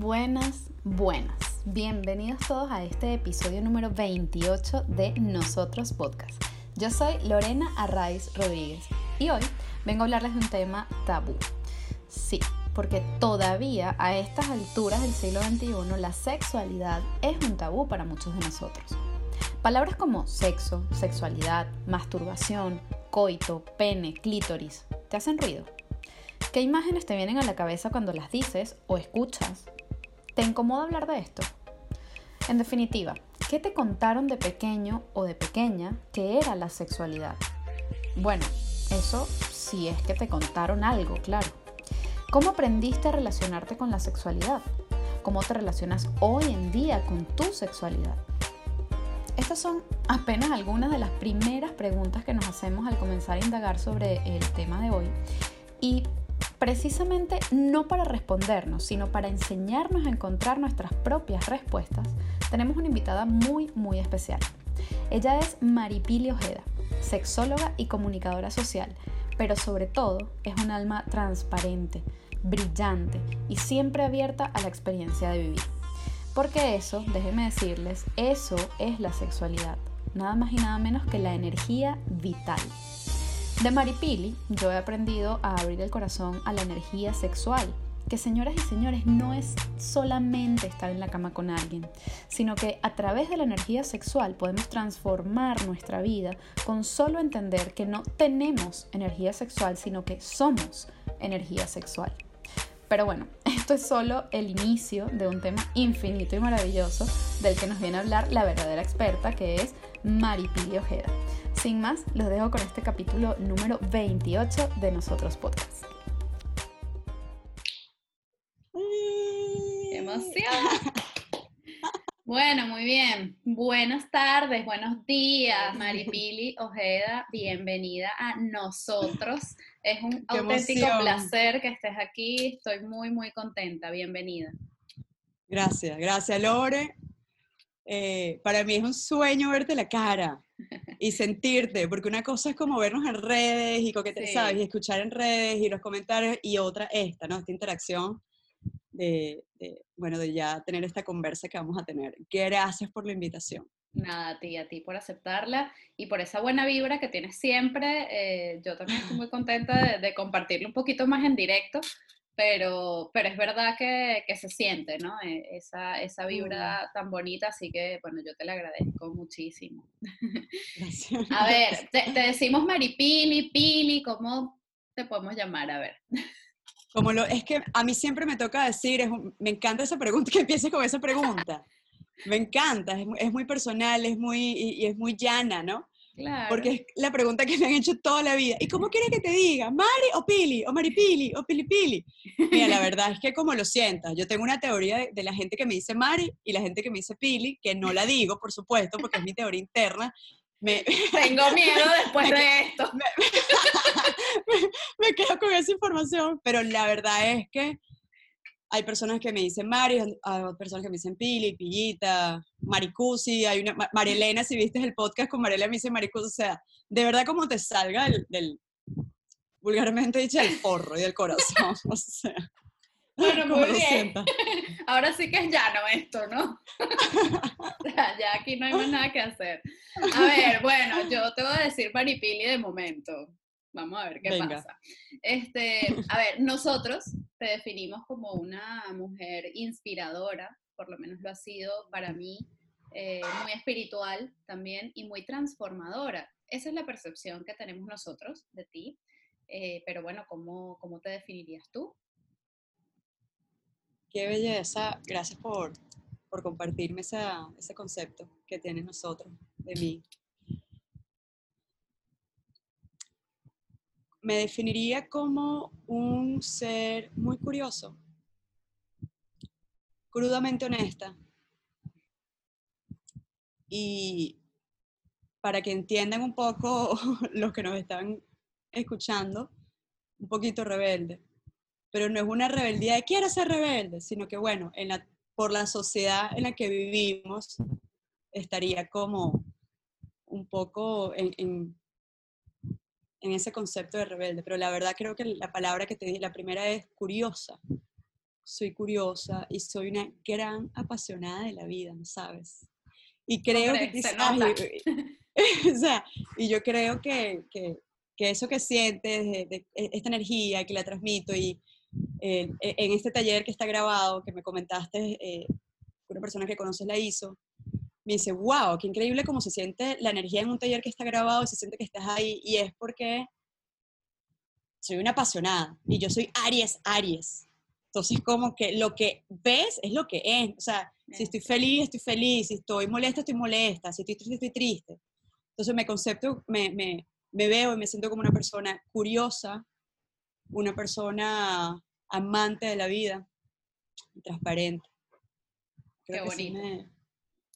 buenas, buenas. Bienvenidos todos a este episodio número 28 de Nosotros Podcast. Yo soy Lorena Arraiz Rodríguez y hoy vengo a hablarles de un tema tabú. Sí, porque todavía a estas alturas del siglo XXI la sexualidad es un tabú para muchos de nosotros. Palabras como sexo, sexualidad, masturbación, coito, pene, clítoris, ¿te hacen ruido? ¿Qué imágenes te vienen a la cabeza cuando las dices o escuchas? ¿Te incomoda hablar de esto? En definitiva, ¿qué te contaron de pequeño o de pequeña que era la sexualidad? Bueno, eso si es que te contaron algo, claro. ¿Cómo aprendiste a relacionarte con la sexualidad? ¿Cómo te relacionas hoy en día con tu sexualidad? Estas son apenas algunas de las primeras preguntas que nos hacemos al comenzar a indagar sobre el tema de hoy. Y precisamente no para respondernos, sino para enseñarnos a encontrar nuestras propias respuestas, tenemos una invitada muy, muy especial. Ella es Maripili Ojeda, sexóloga y comunicadora social, pero sobre todo es un alma transparente, brillante y siempre abierta a la experiencia de vivir. Porque eso, déjenme decirles, eso es la sexualidad, nada más y nada menos que la energía vital. De Maripili yo he aprendido a abrir el corazón a la energía sexual, que señoras y señores no es solamente estar en la cama con alguien, sino que a través de la energía sexual podemos transformar nuestra vida con solo entender que no tenemos energía sexual, sino que somos energía sexual. Pero bueno, esto es solo el inicio de un tema infinito y maravilloso del que nos viene a hablar la verdadera experta que es Maripili Ojeda. Sin más, los dejo con este capítulo número 28 de Nosotros Podcast. ¡Qué emoción! Bueno, muy bien. Buenas tardes, buenos días, Maripili Ojeda. Bienvenida a nosotros. Es un auténtico placer que estés aquí. Estoy muy, muy contenta. Bienvenida. Gracias, gracias, Lore. Eh, para mí es un sueño verte la cara y sentirte, porque una cosa es como vernos en redes y coquetear, ¿sabes? Y escuchar en redes y los comentarios, y otra esta, ¿no? Esta interacción de, bueno, de ya tener esta conversa que vamos a tener. Gracias por la invitación. Nada, a ti, a ti por aceptarla y por esa buena vibra que tienes siempre. Eh, yo también estoy muy contenta de, de compartirlo un poquito más en directo, pero, pero es verdad que, que se siente, ¿no? E, esa, esa vibra tan bonita, así que, bueno, yo te la agradezco muchísimo. Gracias. A ver, te, te, decimos Maripili, Pili, ¿cómo te podemos llamar? A ver. Como lo, es que a mí siempre me toca decir, es, me encanta esa pregunta, que empieces con esa pregunta. Me encanta, es, es muy personal, es muy, y, y es muy llana, ¿no? Porque es la pregunta que me han hecho toda la vida. ¿Y cómo quieres que te diga? ¿Mari o Pili? ¿O Maripili? ¿O Pilipili? Mira, la verdad es que como lo sientas, yo tengo una teoría de, la gente que me dice Mari y la gente que me dice Pili, que no la digo, por supuesto, porque es mi teoría interna. Me, Tengo miedo después de esto. Me, me quedo con esa información, pero la verdad es que hay personas que me dicen Mari, hay personas que me dicen Pili, Pillita, Maricusi, hay una, Marielena, si viste el podcast con Marielena me dice Maricusi, o sea, de verdad como te salga del, vulgarmente dicho, el forro y del corazón, o sea. Bueno, muy bien. Ahora sí que es llano esto, ¿no? ya, ya, aquí no hay más nada que hacer. A ver, bueno, yo te voy a decir Maripili de momento. Vamos a ver qué pasa. Este, a ver, nosotros te definimos como una mujer inspiradora, por lo menos lo ha sido para mí, eh, muy espiritual también y muy transformadora. Esa es la percepción que tenemos nosotros de ti. Eh, pero bueno, ¿cómo, ¿cómo te definirías tú? Qué belleza. Gracias por, por compartirme esa, ese concepto que tienes nosotros de mí. Me definiría como un ser muy curioso, crudamente honesta. Y para que entiendan un poco los que nos están escuchando, un poquito rebelde. Pero no es una rebeldía de quiero ser rebelde, sino que bueno, por la sociedad en la que vivimos, estaría como un poco en ese concepto de rebelde, pero la verdad creo que la palabra que te dije, la primera es curiosa. Soy curiosa y soy una gran apasionada de la vida, ¿no sabes? Y creo que quizás, o sea, y yo creo que, que, que eso que sientes, de, e, esta energía que la transmito y eh, e, en este taller que está grabado, que me comentaste, eh, una persona que conoces la hizo, me dice, wow, qué increíble cómo se siente la energía en un taller que está grabado, se siente que estás ahí, y es porque soy una apasionada, y yo soy Aries, Aries. Entonces, como que lo que ves es lo que es. O sea, si estoy feliz, estoy feliz. Si estoy molesta, estoy molesta. Si estoy triste, estoy triste. Entonces, me concepto, me, me, me veo y me siento como una persona curiosa, una persona amante de la vida, transparente. Qué bonito.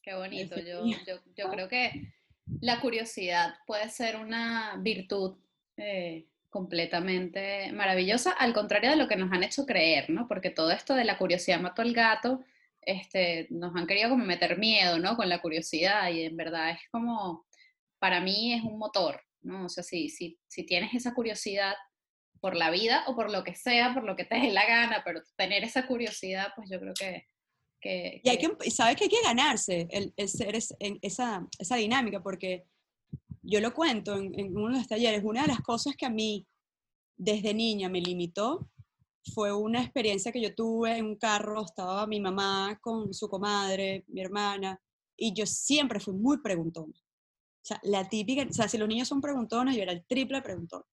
Qué bonito. Yo, yo, yo, creo que la curiosidad puede ser una virtud eh, completamente maravillosa, al contrario de lo que nos han hecho creer, ¿no? Porque todo esto de la curiosidad mató al gato, este, nos han querido como meter miedo, ¿no? Con la curiosidad y en verdad es como, para mí es un motor, ¿no? O sea, si, si, si tienes esa curiosidad por la vida o por lo que sea, por lo que te dé la gana, pero tener esa curiosidad, pues yo creo que... que y hay que, sabes que hay que ganarse el, el ser en esa, esa dinámica, porque yo lo cuento en, uno de los talleres, una de las cosas que a mí desde niña me limitó fue una experiencia que yo tuve en un carro, estaba mi mamá con su comadre, mi hermana, y yo siempre fui muy preguntona. O sea, la típica, o sea, si los niños son preguntones, yo era el triple preguntón.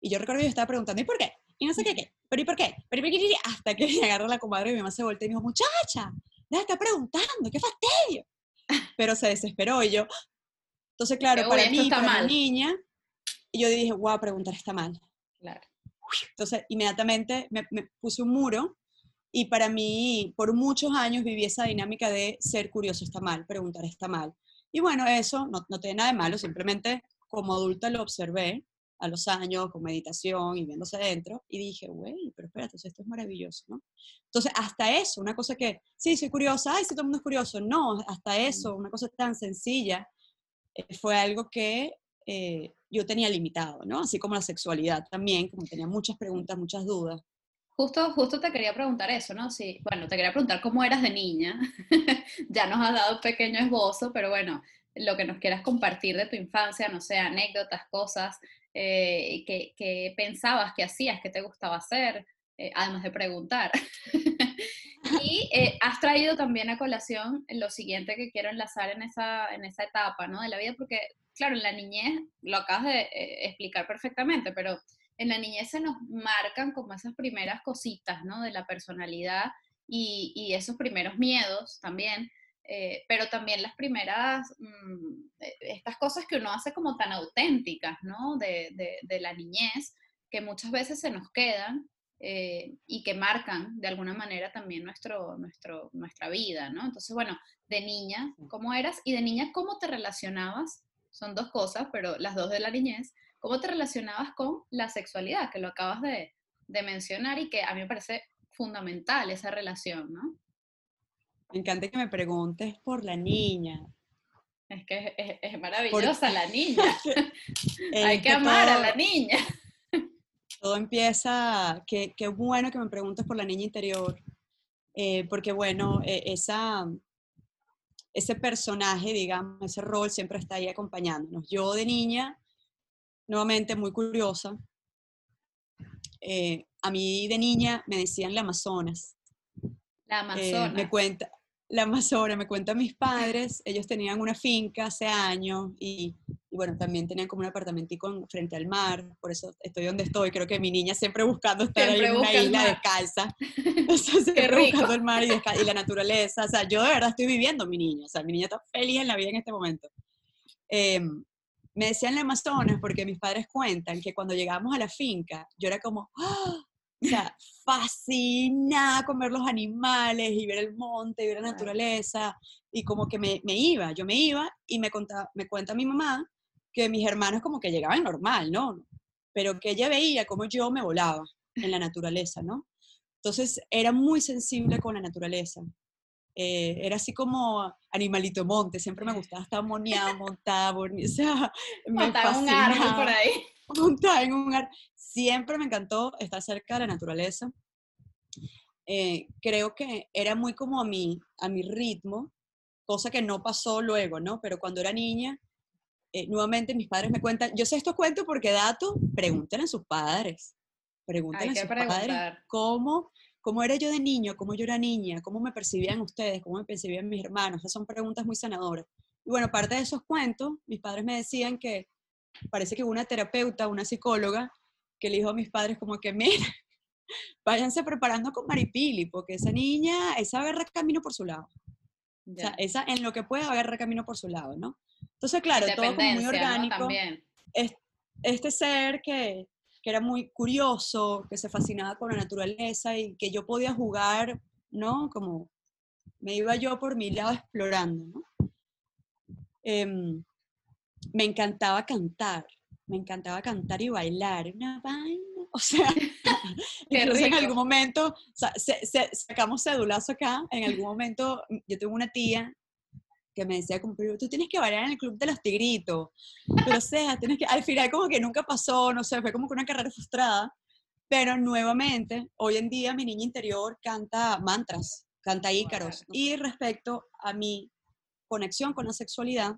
Y yo recuerdo que yo estaba preguntando, ¿y por qué? Y no sé qué, qué, pero ¿y por qué? Pero ¿y por qué? Hasta que me agarró la comadre y mi mamá se volteó y me dijo, muchacha, ya está preguntando, qué fastidio. Pero se desesperó y yo, entonces, claro, para mí, para mi niña, yo dije, wow, preguntar está mal. Claro. Entonces, inmediatamente me, puse un muro y para mí, por muchos años viví esa dinámica de ser curioso está mal, preguntar está mal. Y bueno, eso no, no tiene nada de malo, simplemente como adulta lo observé a los años con meditación y viéndose dentro y dije, güey, pero espérate, esto es maravilloso, ¿no? Entonces, hasta eso, una cosa que, sí, soy curiosa, ay, sí, todo el mundo es curioso, no, hasta eso, una cosa tan sencilla eh, fue algo que eh, yo tenía limitado, ¿no? Así como la sexualidad también, como tenía muchas preguntas, muchas dudas. Justo, justo te quería preguntar eso, ¿no? Sí, bueno, te quería preguntar cómo eras de niña. ya nos has dado un pequeño esbozo, pero bueno, lo que nos quieras compartir de tu infancia, no sé, anécdotas, cosas eh, que, pensabas, que hacías, que te gustaba hacer, además de preguntar. Y eh, has traído también a colación lo siguiente que quiero enlazar en esa, en esa etapa ¿no? de la vida, porque claro, en la niñez, lo acabas de eh, explicar perfectamente, pero en la niñez se nos marcan como esas primeras cositas ¿no? de la personalidad y, y esos primeros miedos también. Eh, pero también las primeras, mm, estas cosas que uno hace como tan auténticas, ¿no? De, de, de la niñez, que muchas veces se nos quedan eh, y que marcan de alguna manera también nuestro, nuestro, nuestra vida, ¿no? Entonces, bueno, de niña, ¿cómo eras? Y de niña, ¿cómo te relacionabas? Son dos cosas, pero las dos de la niñez. ¿Cómo te relacionabas con la sexualidad? Que lo acabas de, de mencionar y que a mí me parece fundamental esa relación, ¿no? Me encanta que me preguntes por la niña. Es que es, es maravillosa la niña. Hay que amar a la niña todo empieza, qué, qué bueno que me preguntes por la niña interior, eh, porque bueno, e, esa, ese personaje, digamos, ese rol siempre está ahí acompañándonos. Yo de niña, nuevamente muy curiosa, eh, a mí de niña me decían la Amazonas. La eh, Amazonas. me cuenta, la Amazona, me cuentan mis padres, ellos tenían una finca hace años y, bueno, también tenían como un apartamentico frente al mar, por eso estoy donde estoy, creo que mi niña siempre buscando estar ahí en una isla descalza, siempre buscando el mar y, y, la naturaleza, o sea, yo de verdad estoy viviendo mi niña, o sea, mi niña está feliz en la vida en este momento. Em, me decían la Amazonas porque mis padres cuentan que cuando llegamos a la finca, yo era como, ¡Ah! O sea, fascinada con ver los animales y ver el monte y ver la naturaleza. Y como que me, me iba, yo me iba y me, contaba, me cuenta mi mamá que mis hermanos como que llegaban normal, ¿no? Pero que ella veía como yo me volaba en la naturaleza, ¿no? Entonces era muy sensible con la naturaleza. Eh, era así como animalito monte, siempre me gustaba estar moneada, montada, o sea, me un árbol por ahí. Montada en un árbol siempre me encantó estar cerca de la naturaleza. eh, creo que era muy como a mi, a mi ritmo, cosa que no pasó luego, ¿no? Pero cuando era niña, eh, nuevamente mis padres me cuentan, yo sé estos cuentos porque datos, pregunten a sus padres, pregunten a sus padres cómo, cómo era yo de niño, cómo yo era niña, cómo me percibían ustedes, cómo me percibían mis hermanos, esas son preguntas muy sanadoras. Y bueno, parte de esos cuentos, mis padres me decían que parece que una terapeuta, una psicóloga, que le dijo a mis padres como que, mira, váyanse preparando con Maripili, porque esa niña, esa agarra camino por su lado. O sea, esa en lo que puede agarra camino por su lado, ¿no? Entonces, claro, todo como muy orgánico. Este ser que, que era muy curioso, que se fascinaba con la naturaleza y que yo podía jugar, ¿no? Como me iba yo por mi lado explorando, ¿no? Em, me encantaba cantar, me encantaba cantar y bailar, una vaina, o sea, en algún momento, sacamos cedulazo acá, en algún momento yo tengo una tía que me decía como, tú tienes que bailar en el club de los tigritos, pero o sea, tienes que, al final como que nunca pasó, no sé, fue como que una carrera frustrada, pero nuevamente, hoy en día mi niña interior canta mantras, canta ícaros, y respecto a mi conexión con la sexualidad,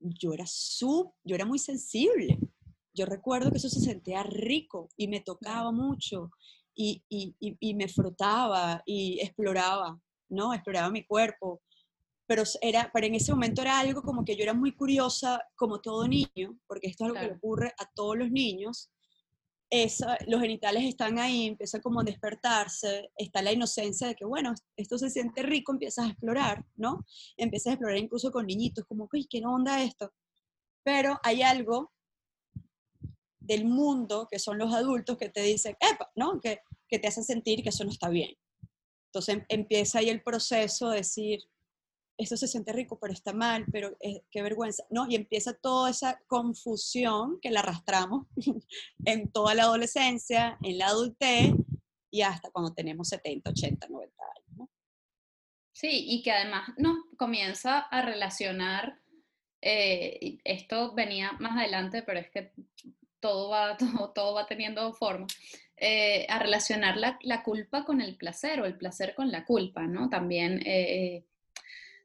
yo era sub, yo era muy sensible. Yo recuerdo que eso se sentía rico y me tocaba mucho y, y, y, me frotaba y exploraba, ¿no? Exploraba mi cuerpo. Pero, era, pero en ese momento era algo como que yo era muy curiosa, como todo niño, porque esto es algo que le ocurre a todos los niños, los genitales están ahí, empieza como a despertarse, está la inocencia de que, bueno, esto se siente rico, empiezas a explorar, ¿no? Empiezas a explorar incluso con niñitos, como, uy, ¿qué onda esto? Pero hay algo del mundo, que son los adultos, que te dicen, Epa, ¿no? Que, que te hacen sentir que eso no está bien. Entonces em, empieza ahí el proceso de decir, esto se siente rico, pero está mal, pero eh, qué vergüenza, ¿no? Y empieza toda esa confusión que la arrastramos en toda la adolescencia, en la adultez y hasta cuando tenemos 70, 80, 90 años, ¿no? Sí, y que además nos comienza a relacionar, eh, esto venía más adelante, pero es que todo va, todo, todo va teniendo forma, eh, a relacionar la, la, culpa con el placer o el placer con la culpa, ¿no? También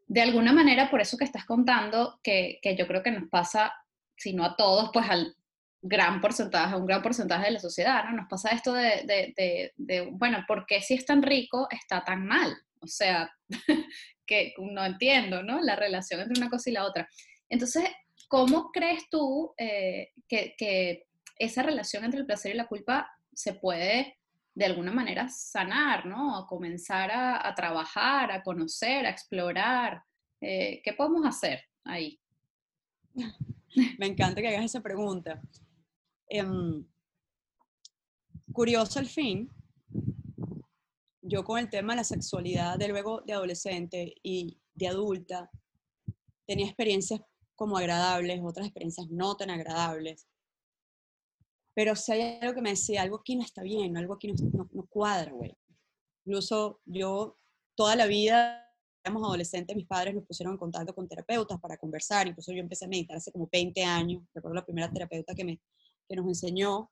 de alguna manera, por eso que estás contando, que, yo creo que nos pasa, si no a todos, pues al gran porcentaje, a un gran porcentaje de la sociedad, ¿no? Nos pasa esto de, bueno, ¿por qué si es tan rico está tan mal? O sea, que no entiendo, ¿no? La relación entre una cosa y la otra. Entonces, ¿cómo crees tú eh, que, que esa relación entre el placer y la culpa se puede de alguna manera sanar, ¿no? A comenzar a, trabajar, a conocer, a explorar. Eh, ¿Qué podemos hacer ahí? Me encanta que hagas esa pregunta. Em, curioso al fin, yo con el tema de la sexualidad de luego de adolescente y de adulta, tenía experiencias como agradables, otras experiencias no tan agradables. Pero si hay algo que me decía, algo aquí no está bien, algo aquí no, no, cuadra, güey. Incluso yo, toda la vida, éramos adolescentes, mis padres nos pusieron en contacto con terapeutas para conversar, incluso yo empecé a meditar hace como 20 años, recuerdo la primera terapeuta que, me, que nos enseñó,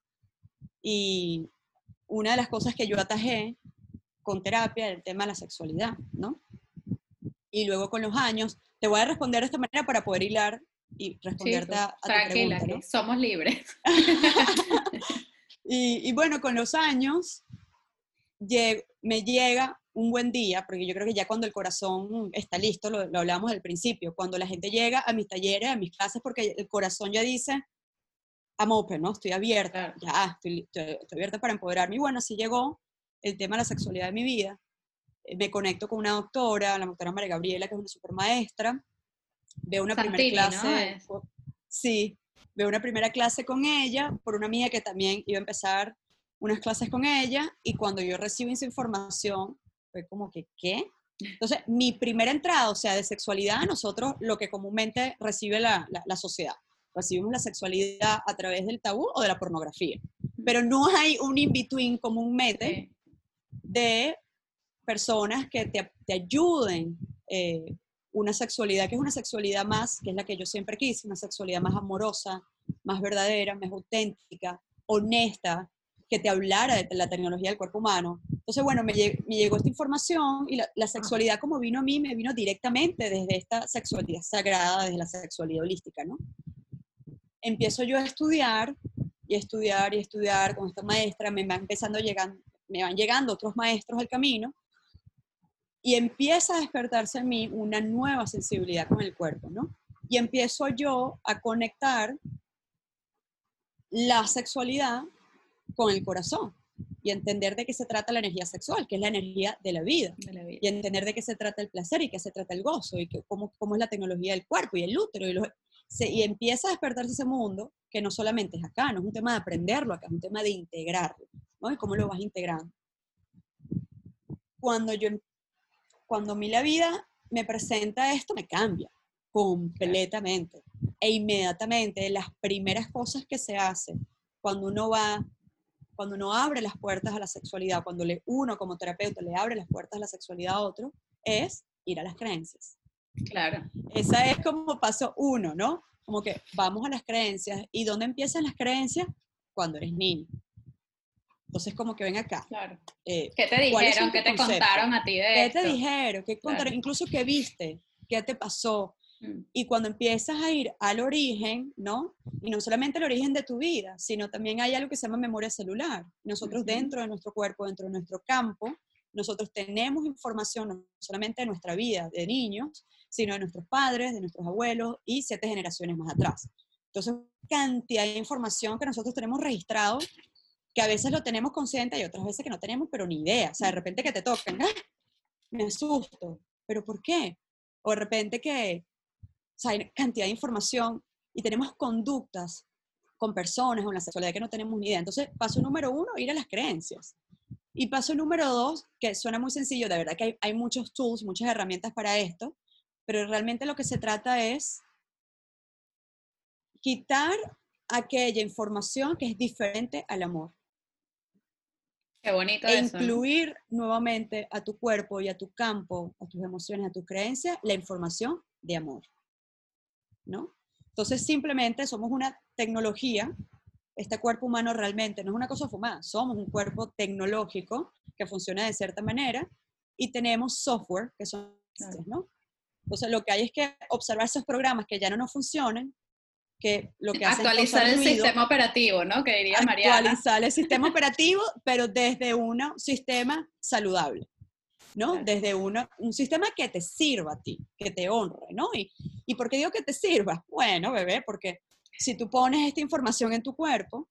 y una de las cosas que yo atajé con terapia era el tema de la sexualidad, ¿no? Y luego con los años, te voy a responder de esta manera para poder hilar y responderte a, tu pregunta. somos libres. y, bueno, con los años me llega un buen día, porque yo creo que ya cuando el corazón está listo, lo, lo hablamos al principio, cuando la gente llega a mis talleres, a mis clases, porque el corazón ya dice, I'm open, ¿no? Estoy abierta, ya, estoy, estoy, abierta para empoderarme. Y bueno, así llegó el tema de la sexualidad de mi vida. Eh, me conecto con una doctora, la doctora María Gabriela, que es una super maestra, veo una primera clase. Sí, veo una primera clase con ella por una amiga que también iba a empezar unas clases con ella y cuando yo recibo esa información fue como que, ¿qué? Entonces, mi primera entrada, o sea, de sexualidad, nosotros lo que comúnmente recibe la, la, sociedad. Recibimos la sexualidad a través del tabú o de la pornografía. Pero no hay un in-between comúnmente de personas que te, te ayuden eh, una sexualidad que es una sexualidad más, que es la que yo siempre quise, una sexualidad más amorosa, más verdadera, más auténtica, honesta, que te hablara de la tecnología del cuerpo humano. Entonces, bueno, me, llegó esta información y la, sexualidad como vino a mí, me vino directamente desde esta sexualidad sagrada, desde la sexualidad holística, ¿no? Empiezo yo a estudiar y estudiar y estudiar con esta maestra, me van empezando llegando, me van llegando otros maestros al camino y empieza a despertarse en mí una nueva sensibilidad con el cuerpo, ¿no? Y empiezo yo a conectar la sexualidad con el corazón y entender de qué se trata la energía sexual, que es la energía de la vida, y entender de qué se trata el placer y qué se trata el gozo y que, cómo, cómo es la tecnología del cuerpo y el útero. Y, y empieza a despertarse ese mundo que no solamente es acá, no es un tema de aprenderlo acá, es un tema de integrarlo, ¿no? Y cómo lo vas integrando. Cuando yo, cuando a mí la vida me presenta esto, me cambia completamente. E inmediatamente las primeras cosas que se hacen cuando uno va, cuando uno abre las puertas a la sexualidad, cuando le, uno como terapeuta le abre las puertas a la sexualidad a otro, es ir a las creencias. Claro. Esa es como paso uno, ¿no? Como que vamos a las creencias. ¿Y dónde empiezan las creencias? Cuando eres niño. Entonces, como que ven acá. Claro. Eh, ¿Qué te dijeron? ¿Qué te contaron a ti de ¿Qué te dijeron? ¿Qué contaron? Incluso qué viste, qué te pasó. Mm. Y cuando empiezas a ir al origen, ¿no? Y no solamente el origen de tu vida, sino también hay algo que se llama memoria celular. Nosotros dentro de nuestro cuerpo, dentro de nuestro campo, nosotros tenemos información no solamente de nuestra vida de niños, sino de nuestros padres, de nuestros abuelos y siete generaciones más atrás. Entonces, cantidad de información que nosotros tenemos registrado, que a veces lo tenemos consciente y otras veces que no tenemos, pero ni idea. O sea, de repente que te tocan, ¡ah! me asusto, pero ¿por qué? O de repente que, o sea, hay cantidad de información y tenemos conductas con personas o en la sexualidad que no tenemos ni idea. Entonces, paso número uno, ir a las creencias. Y paso número dos, que suena muy sencillo, de verdad que hay, hay muchos tools, muchas herramientas para esto, pero realmente lo que se trata es quitar aquella información que es diferente al amor. Qué bonito e incluir nuevamente a tu cuerpo y a tu campo, a tus emociones, a tus creencias, la información de amor. ¿No? Entonces simplemente somos una tecnología, este cuerpo humano realmente no es una cosa fumada, somos un cuerpo tecnológico que funciona de cierta manera y tenemos software que son, ¿no? Entonces, lo que hay es que observar esos programas que ya no nos funcionan, que lo que actualizar el sistema operativo, ¿no? Que diría María. Actualizar el sistema operativo, pero desde un sistema saludable, ¿no? Desde una, un sistema que te sirva a ti, que te honre, ¿no? Y, ¿Y por qué digo que te sirva? Bueno, bebé, porque si tú pones esta información en tu cuerpo,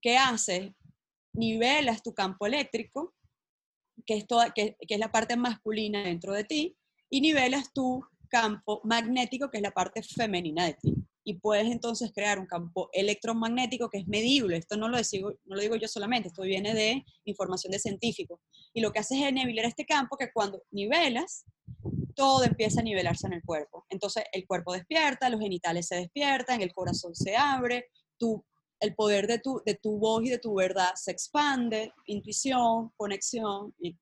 ¿qué haces? Nivelas tu campo eléctrico, que es, toda, que, que es la parte masculina dentro de ti, y nivelas tu campo magnético, que es la parte femenina de ti. Y puedes entonces crear un campo electromagnético que es medible. Esto no lo, digo, no lo digo yo solamente, esto viene de información de científicos. Y lo que haces es nivelar este campo que cuando nivelas, todo empieza a nivelarse en el cuerpo. Entonces el cuerpo despierta, los genitales se despiertan, el corazón se abre, tu, el poder de tu, de tu voz y de tu verdad se expande, intuición, conexión, y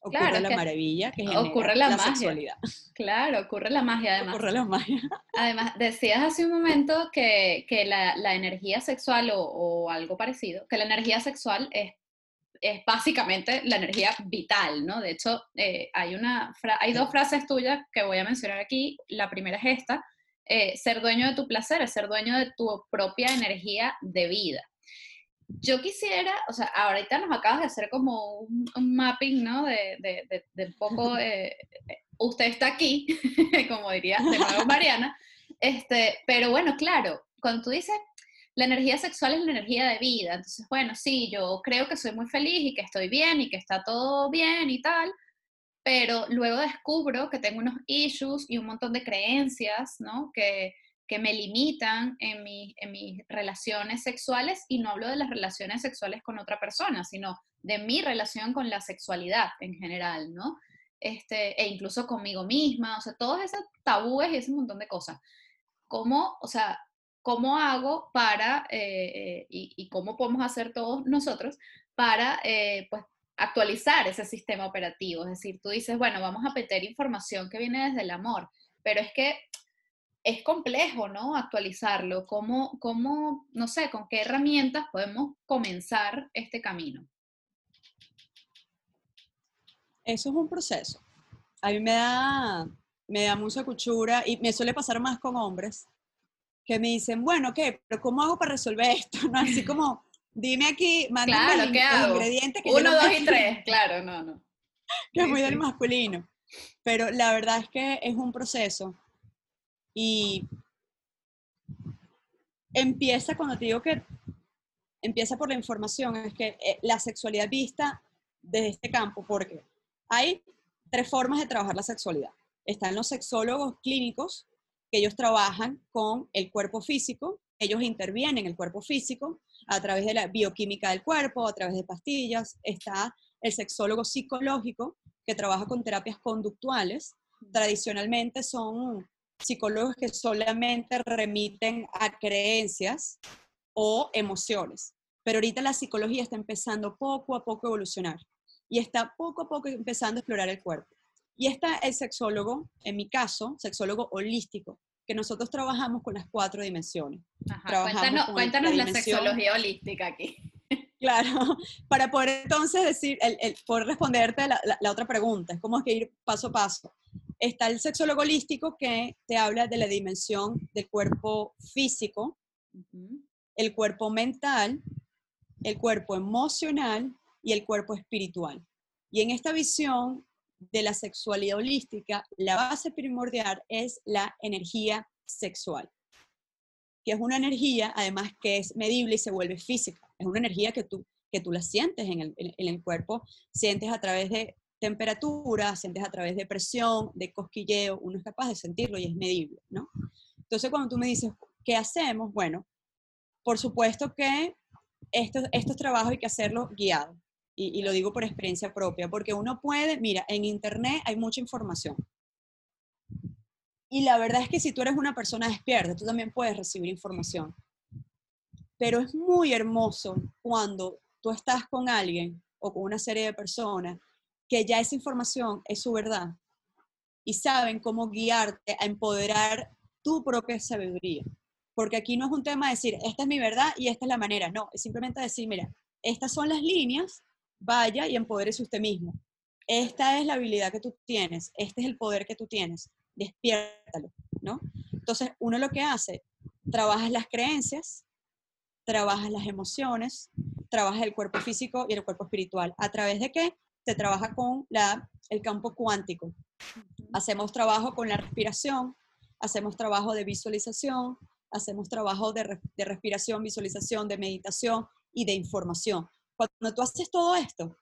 ocurre la maravilla que ocurre la, magia. Claro, ocurre la magia además. Ocurre la magia. Además, decías hace un momento que, que la, la, energía sexual o, o, algo parecido, que la energía sexual es, es básicamente la energía vital, ¿no? De hecho, eh, hay, una hay dos frases tuyas que voy a mencionar aquí. La primera es esta, eh, ser dueño de tu placer es ser dueño de tu propia energía de vida yo quisiera, o sea, ahorita nos acabas de hacer como un, mapping, ¿no? De, de, de, poco, eh, usted está aquí, como diría de nuevo Mariana, este, pero bueno, claro, cuando tú dices, la energía sexual es la energía de vida, entonces, bueno, sí, yo creo que soy muy feliz y que estoy bien y que está todo bien y tal, pero luego descubro que tengo unos issues y un montón de creencias, ¿no? Que, que me limitan en, en mis relaciones sexuales y no hablo de las relaciones sexuales con otra persona, sino de mi relación con la sexualidad en general, ¿no? Este, e incluso conmigo misma, o sea, todos esos tabúes y ese montón de cosas. ¿Cómo, o sea, cómo hago para, eh, eh, y, cómo podemos hacer todos nosotros para, eh, pues, actualizar ese sistema operativo? Es decir, tú dices, bueno, vamos a meter información que viene desde el amor, pero es que es complejo, ¿no? Actualizarlo. ¿Cómo, ¿Cómo, no sé, con qué herramientas podemos comenzar este camino? Eso es un proceso. A mí me da, me da mucha cuchura y me suele pasar más con hombres que me dicen, bueno, ¿qué? ¿Pero cómo hago para resolver esto? ¿No? Así como, dime aquí, mándame claro, ¿qué hago? ingredientes que Uno, dos y tres, claro, no, no. Que es muy del masculino. Pero la verdad es que es un proceso y empieza cuando te digo que empieza por la información, es que eh, la sexualidad vista desde este campo, porque hay tres formas de trabajar la sexualidad. Están los sexólogos clínicos, que ellos trabajan con el cuerpo físico, ellos intervienen en el cuerpo físico a través de la bioquímica del cuerpo, a través de pastillas. Está el sexólogo psicológico, que trabaja con terapias conductuales. Tradicionalmente son psicólogos que solamente remiten a creencias o emociones. Pero ahorita la psicología está empezando poco a poco a evolucionar y está poco a poco empezando a explorar el cuerpo. Y está el sexólogo, en mi caso, sexólogo holístico, que nosotros trabajamos con las cuatro dimensiones. cuéntanos, la, sexología holística aquí. Claro, para poder entonces decir, el, poder responderte la, la, otra pregunta, es como que ir paso a paso. Está el sexólogo holístico que te habla de la dimensión del cuerpo físico, el cuerpo mental, el cuerpo emocional y el cuerpo espiritual. Y en esta visión de la sexualidad holística, la base primordial es la energía sexual, que es una energía además que es medible y se vuelve física. Es una energía que tú, que tú la sientes en el, en el cuerpo, sientes a través de temperatura, sientes a través de presión, de cosquilleo, uno es capaz de sentirlo y es medible, ¿no? Entonces, cuando tú me dices, ¿qué hacemos? Bueno, por supuesto que estos, estos trabajos hay que hacerlos guiados. Y, y, lo digo por experiencia propia, porque uno puede, mira, en Internet hay mucha información. Y la verdad es que si tú eres una persona despierta, tú también puedes recibir información. Pero es muy hermoso cuando tú estás con alguien o con una serie de personas que ya esa información es su verdad y saben cómo guiarte a empoderar tu propia sabiduría. Porque aquí no es un tema de decir, esta es mi verdad y esta es la manera. No, es simplemente decir, mira, estas son las líneas, vaya y empodérese usted mismo. Esta es la habilidad que tú tienes, este es el poder que tú tienes, despiértalo, ¿no? Entonces, uno lo que hace, trabajas las creencias, trabajas las emociones, trabajas el cuerpo físico y el cuerpo espiritual. ¿A través de qué? Se trabaja con la, el campo cuántico. Hacemos trabajo con la respiración, hacemos trabajo de visualización, hacemos trabajo de, de respiración, visualización, de meditación y de información. Cuando tú haces todo esto,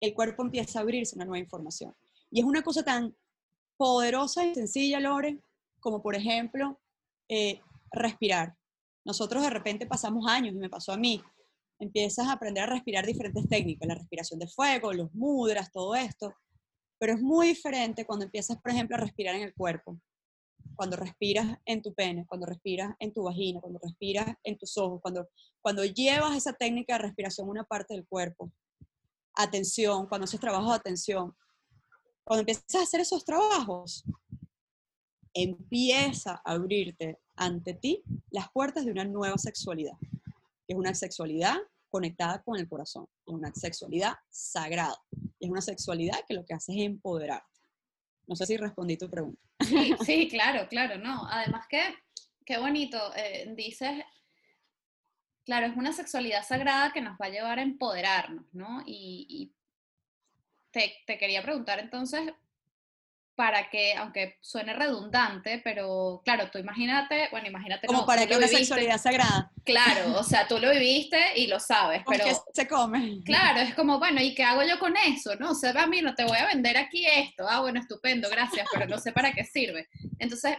el cuerpo empieza a abrirse una nueva información. Y es una cosa tan poderosa y sencilla, Lore, como por ejemplo eh, respirar. Nosotros de repente pasamos años, y me pasó a mí, empiezas a aprender a respirar diferentes técnicas, la respiración de fuego, los mudras, todo esto. Pero es muy diferente cuando empiezas, por ejemplo, a respirar en el cuerpo. Cuando respiras en tu pene, cuando respiras en tu vagina, cuando respiras en tus ojos, cuando, cuando llevas esa técnica de respiración a una parte del cuerpo. Atención, cuando haces trabajo de atención. Cuando empiezas a hacer esos trabajos, empieza a abrirte ante ti las puertas de una nueva sexualidad. Es una sexualidad conectada con el corazón, es una sexualidad sagrada, es una sexualidad que lo que hace es empoderarte. No sé si respondí tu pregunta. Sí, claro, claro, no. Además que, qué bonito, eh, dices, claro, es una sexualidad sagrada que nos va a llevar a empoderarnos, ¿no? Y, te, te, quería preguntar entonces, para que, aunque suene redundante, pero claro, tú imagínate, bueno, imagínate como para que una sexualidad sagrada. Claro, o sea, tú lo viviste y lo sabes, pero se come. Claro, es como, bueno, ¿y qué hago yo con eso? No, o sea, a mí no te voy a vender aquí esto. Ah, bueno, estupendo, gracias, pero no sé para qué sirve. Entonces,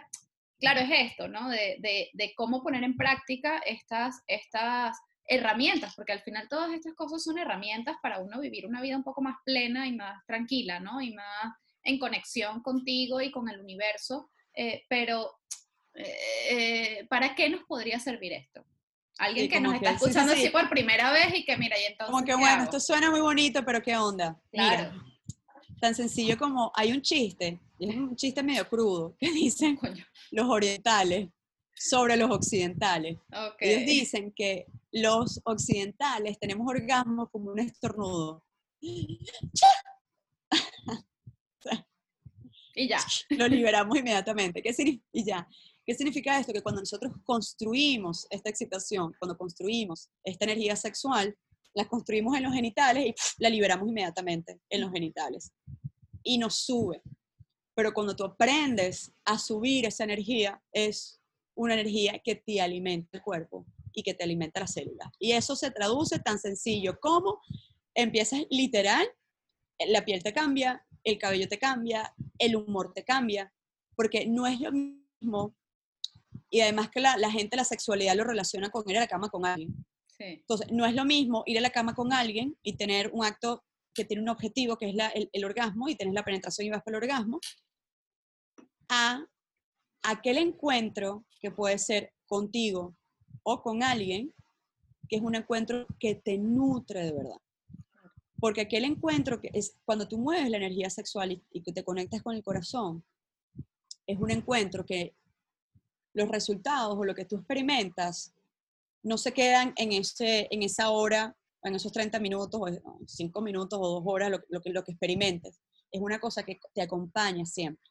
claro, es esto, ¿no? De, de, de cómo poner en práctica estas, estas herramientas, porque al final todas estas cosas son herramientas para uno vivir una vida un poco más plena y más tranquila, ¿no? Y más en conexión contigo y con el universo, eh, pero eh, ¿para qué nos podría servir esto? Alguien que nos está escuchando así por primera vez y que mira, y entonces... Como que bueno, esto suena muy bonito, pero ¿qué onda? Claro. tan sencillo como hay un chiste, es un chiste medio crudo, que dicen los orientales sobre los occidentales. Ellos dicen que los occidentales tenemos orgasmo como un estornudo. y ya. Lo liberamos inmediatamente. ¿Qué significa? Y ya. ¿Qué significa esto? Que cuando nosotros construimos esta excitación, cuando construimos esta energía sexual, la construimos en los genitales y la liberamos inmediatamente en los genitales. Y nos sube. Pero cuando tú aprendes a subir esa energía, es una energía que te alimenta el cuerpo y que te alimenta la célula. Y eso se traduce tan sencillo como empiezas literal, la piel te cambia, el cabello te cambia, el humor te cambia, porque no es lo mismo y además que la, gente la sexualidad lo relaciona con ir a la cama con alguien. Entonces, no es lo mismo ir a la cama con alguien y tener un acto que tiene un objetivo, que es el, orgasmo, y tener la penetración y vas para el orgasmo, a aquel encuentro que puede ser contigo o con alguien, que es un encuentro que te nutre de verdad. Porque aquel encuentro que es cuando tú mueves la energía sexual y, y que te conectas con el corazón, es un encuentro que los resultados o lo que tú experimentas no se quedan en, ese, en esa hora, en esos 30 minutos o 5 minutos o 2 horas, lo, que, lo que experimentes. Es una cosa que te acompaña siempre.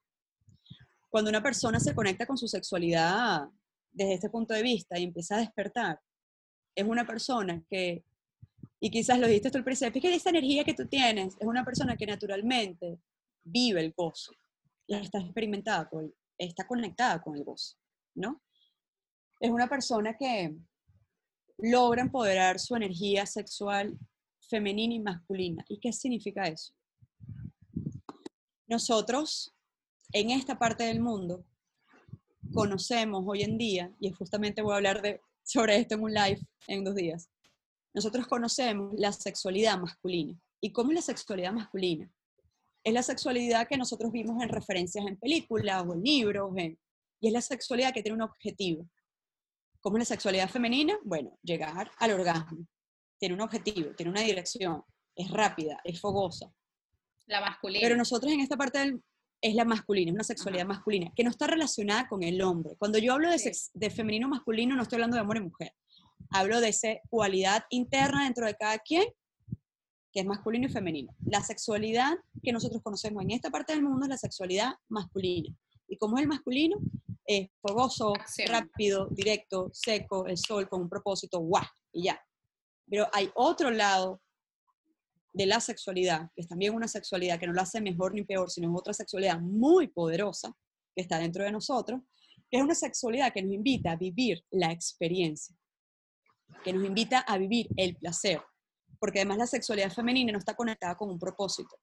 Cuando una persona se conecta con su sexualidad desde este punto de vista y empieza a despertar, es una persona que, y quizás lo dijiste tú al principio, es que esa energía que tú tienes es una persona que naturalmente vive el gozo y está experimentada, con, está conectada con el gozo. ¿no? Es una persona que logra empoderar su energía sexual femenina y masculina. ¿Y qué significa eso? Nosotros, en esta parte del mundo, conocemos hoy en día, y justamente voy a hablar de, sobre esto en un live en dos días, nosotros conocemos la sexualidad masculina. ¿Y cómo es la sexualidad masculina? Es la sexualidad que nosotros vimos en referencias en películas o en libros, en, y es la sexualidad que tiene un objetivo. ¿Cómo es la sexualidad femenina? Bueno, llegar al orgasmo. Tiene un objetivo, tiene una dirección, es rápida, es fogosa. La masculina. Pero nosotros en esta parte del, es la masculina, es una sexualidad masculina, que no está relacionada con el hombre. Cuando yo hablo de, de femenino masculino, no estoy hablando de amor y mujer. Hablo de esa cualidad interna dentro de cada quien, que es masculino y femenino. La sexualidad que nosotros conocemos en esta parte del mundo es la sexualidad masculina. ¿Y cómo es el masculino? es fogoso, rápido, directo, seco, el sol con un propósito, guau, y ya. Pero hay otro lado de la sexualidad, que es también una sexualidad que no la hace mejor ni peor, sino es otra sexualidad muy poderosa que está dentro de nosotros, que es una sexualidad que nos invita a vivir la experiencia, que nos invita a vivir el placer, porque además la sexualidad femenina no está conectada con un propósito,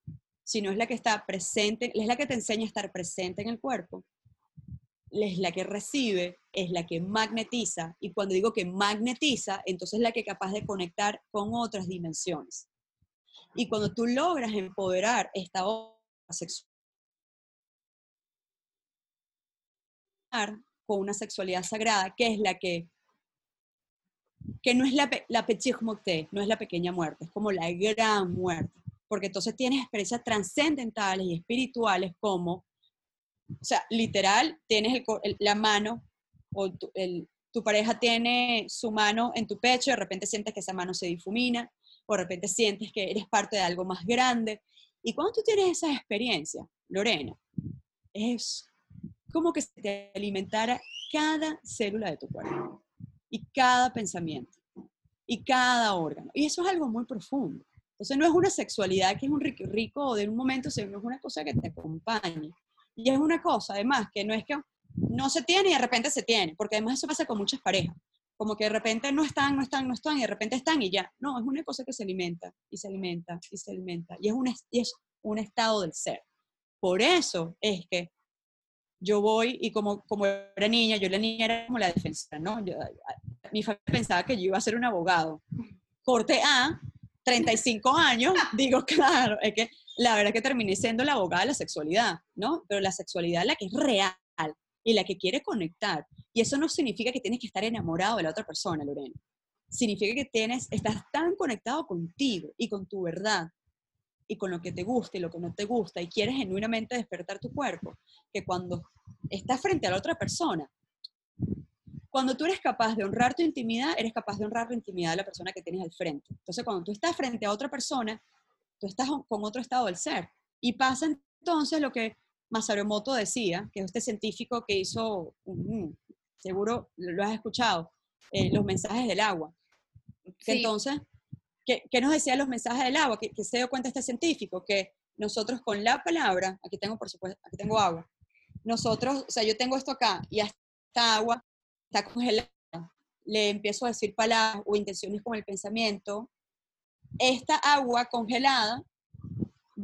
sino es la que está presente, es la que te enseña a estar presente en el cuerpo, es la que recibe, es la que magnetiza, y cuando digo que magnetiza, entonces es la que es capaz de conectar con otras dimensiones. Y cuando tú logras empoderar esta otra sexualidad con una sexualidad sagrada, que es la que, que no es la, la no es la pequeña muerte, es como la gran muerte, porque entonces tienes experiencias trascendentales y espirituales como o sea, literal, tienes la mano o tu, pareja tiene su mano en tu pecho, de repente sientes que esa mano se difumina, o de repente sientes que eres parte de algo más grande. Y cuando tú tienes esa experiencia, Lorena, es como que se te alimentara cada célula de tu cuerpo y cada pensamiento y cada órgano. Y eso es algo muy profundo. Entonces no es una sexualidad que es un rico, rico o de un momento, sino es una cosa que te acompaña. Y es una cosa, además, que no es que no se tiene y de repente se tiene, porque además eso pasa con muchas parejas. Como que de repente no están, no están, no están, y de repente están y ya. No, es una cosa que se alimenta, y se alimenta, y se alimenta. Y es un, y es un estado del ser. Por eso es que yo voy y como, como era niña, yo la niña era como la defensora, ¿no? mi familia pensaba que yo iba a ser un abogado. Corte A, 35 años, digo, claro, es que la verdad que terminé siendo la abogada de la sexualidad, ¿no? Pero la sexualidad es la que es real y la que quiere conectar. Y eso no significa que tienes que estar enamorado de la otra persona, Lorena. Significa que tienes, estás tan conectado contigo y con tu verdad y con lo que te gusta y lo que no te gusta y quieres genuinamente despertar tu cuerpo, que cuando estás frente a la otra persona, cuando tú eres capaz de honrar tu intimidad, eres capaz de honrar la intimidad de la persona que tienes al frente. Entonces, cuando tú estás frente a otra persona, tú estás con otro estado del ser. Y pasa entonces lo que Masaru Emoto decía, que es este científico que hizo, seguro lo has escuchado, eh, los mensajes del agua. entonces, ¿qué, nos decía los mensajes del agua? Que, se dio cuenta este científico, que nosotros con la palabra, aquí tengo por supuesto, aquí tengo agua, nosotros, o sea, yo tengo esto acá y esta agua está congelada, le empiezo a decir palabras o intenciones con el pensamiento, esta agua congelada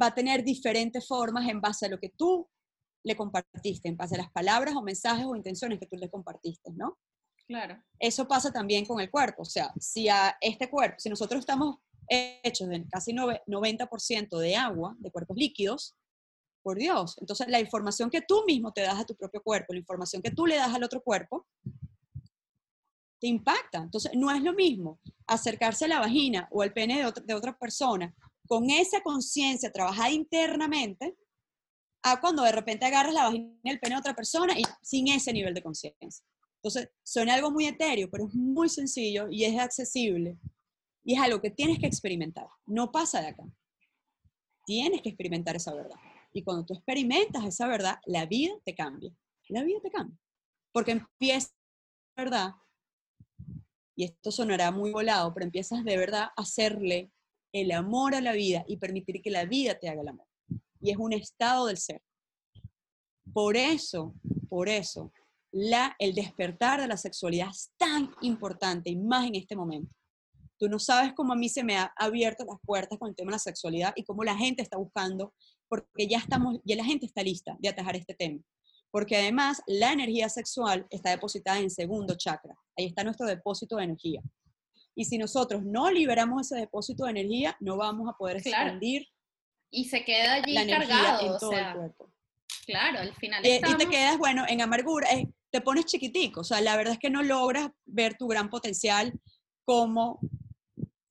va a tener diferentes formas en base a lo que tú le compartiste, en base a las palabras o mensajes o intenciones que tú le compartiste, ¿no? Claro. Eso pasa también con el cuerpo, o sea, si a este cuerpo, si nosotros estamos hechos de casi 90% de agua, de cuerpos líquidos, por Dios, entonces la información que tú mismo te das a tu propio cuerpo, la información que tú le das al otro cuerpo, te impacta. Entonces, no es lo mismo acercarse a la vagina o al pene de, de otra persona con esa conciencia trabajada internamente a cuando de repente agarras la vagina y el pene de otra persona y sin ese nivel de conciencia. Entonces, suena algo muy etéreo, pero es muy sencillo y es accesible. Y es algo que tienes que experimentar. No pasa de acá. Tienes que experimentar esa verdad. Y cuando tú experimentas esa verdad, la vida te cambia. La vida te cambia. Porque empieza, ¿verdad? Y esto sonará muy volado, pero empiezas de verdad a hacerle el amor a la vida y permitir que la vida te haga el amor. Y es un estado del ser. Por eso, por eso, la, el despertar de la sexualidad es tan importante y más en este momento. Tú no sabes cómo a mí se me ha abierto las puertas con el tema de la sexualidad y cómo la gente está buscando, porque ya estamos, ya la gente está lista de atajar este tema. Porque además la energía sexual está depositada en segundo chakra. Ahí está nuestro depósito de energía. Y si nosotros no liberamos ese depósito de energía, no vamos a poder expandir. Y se queda allí la cargado, en todo el cuerpo. Claro, al final. Y, y te quedas, bueno, en amargura, te pones chiquitico. O sea, la verdad es que no logras ver tu gran potencial como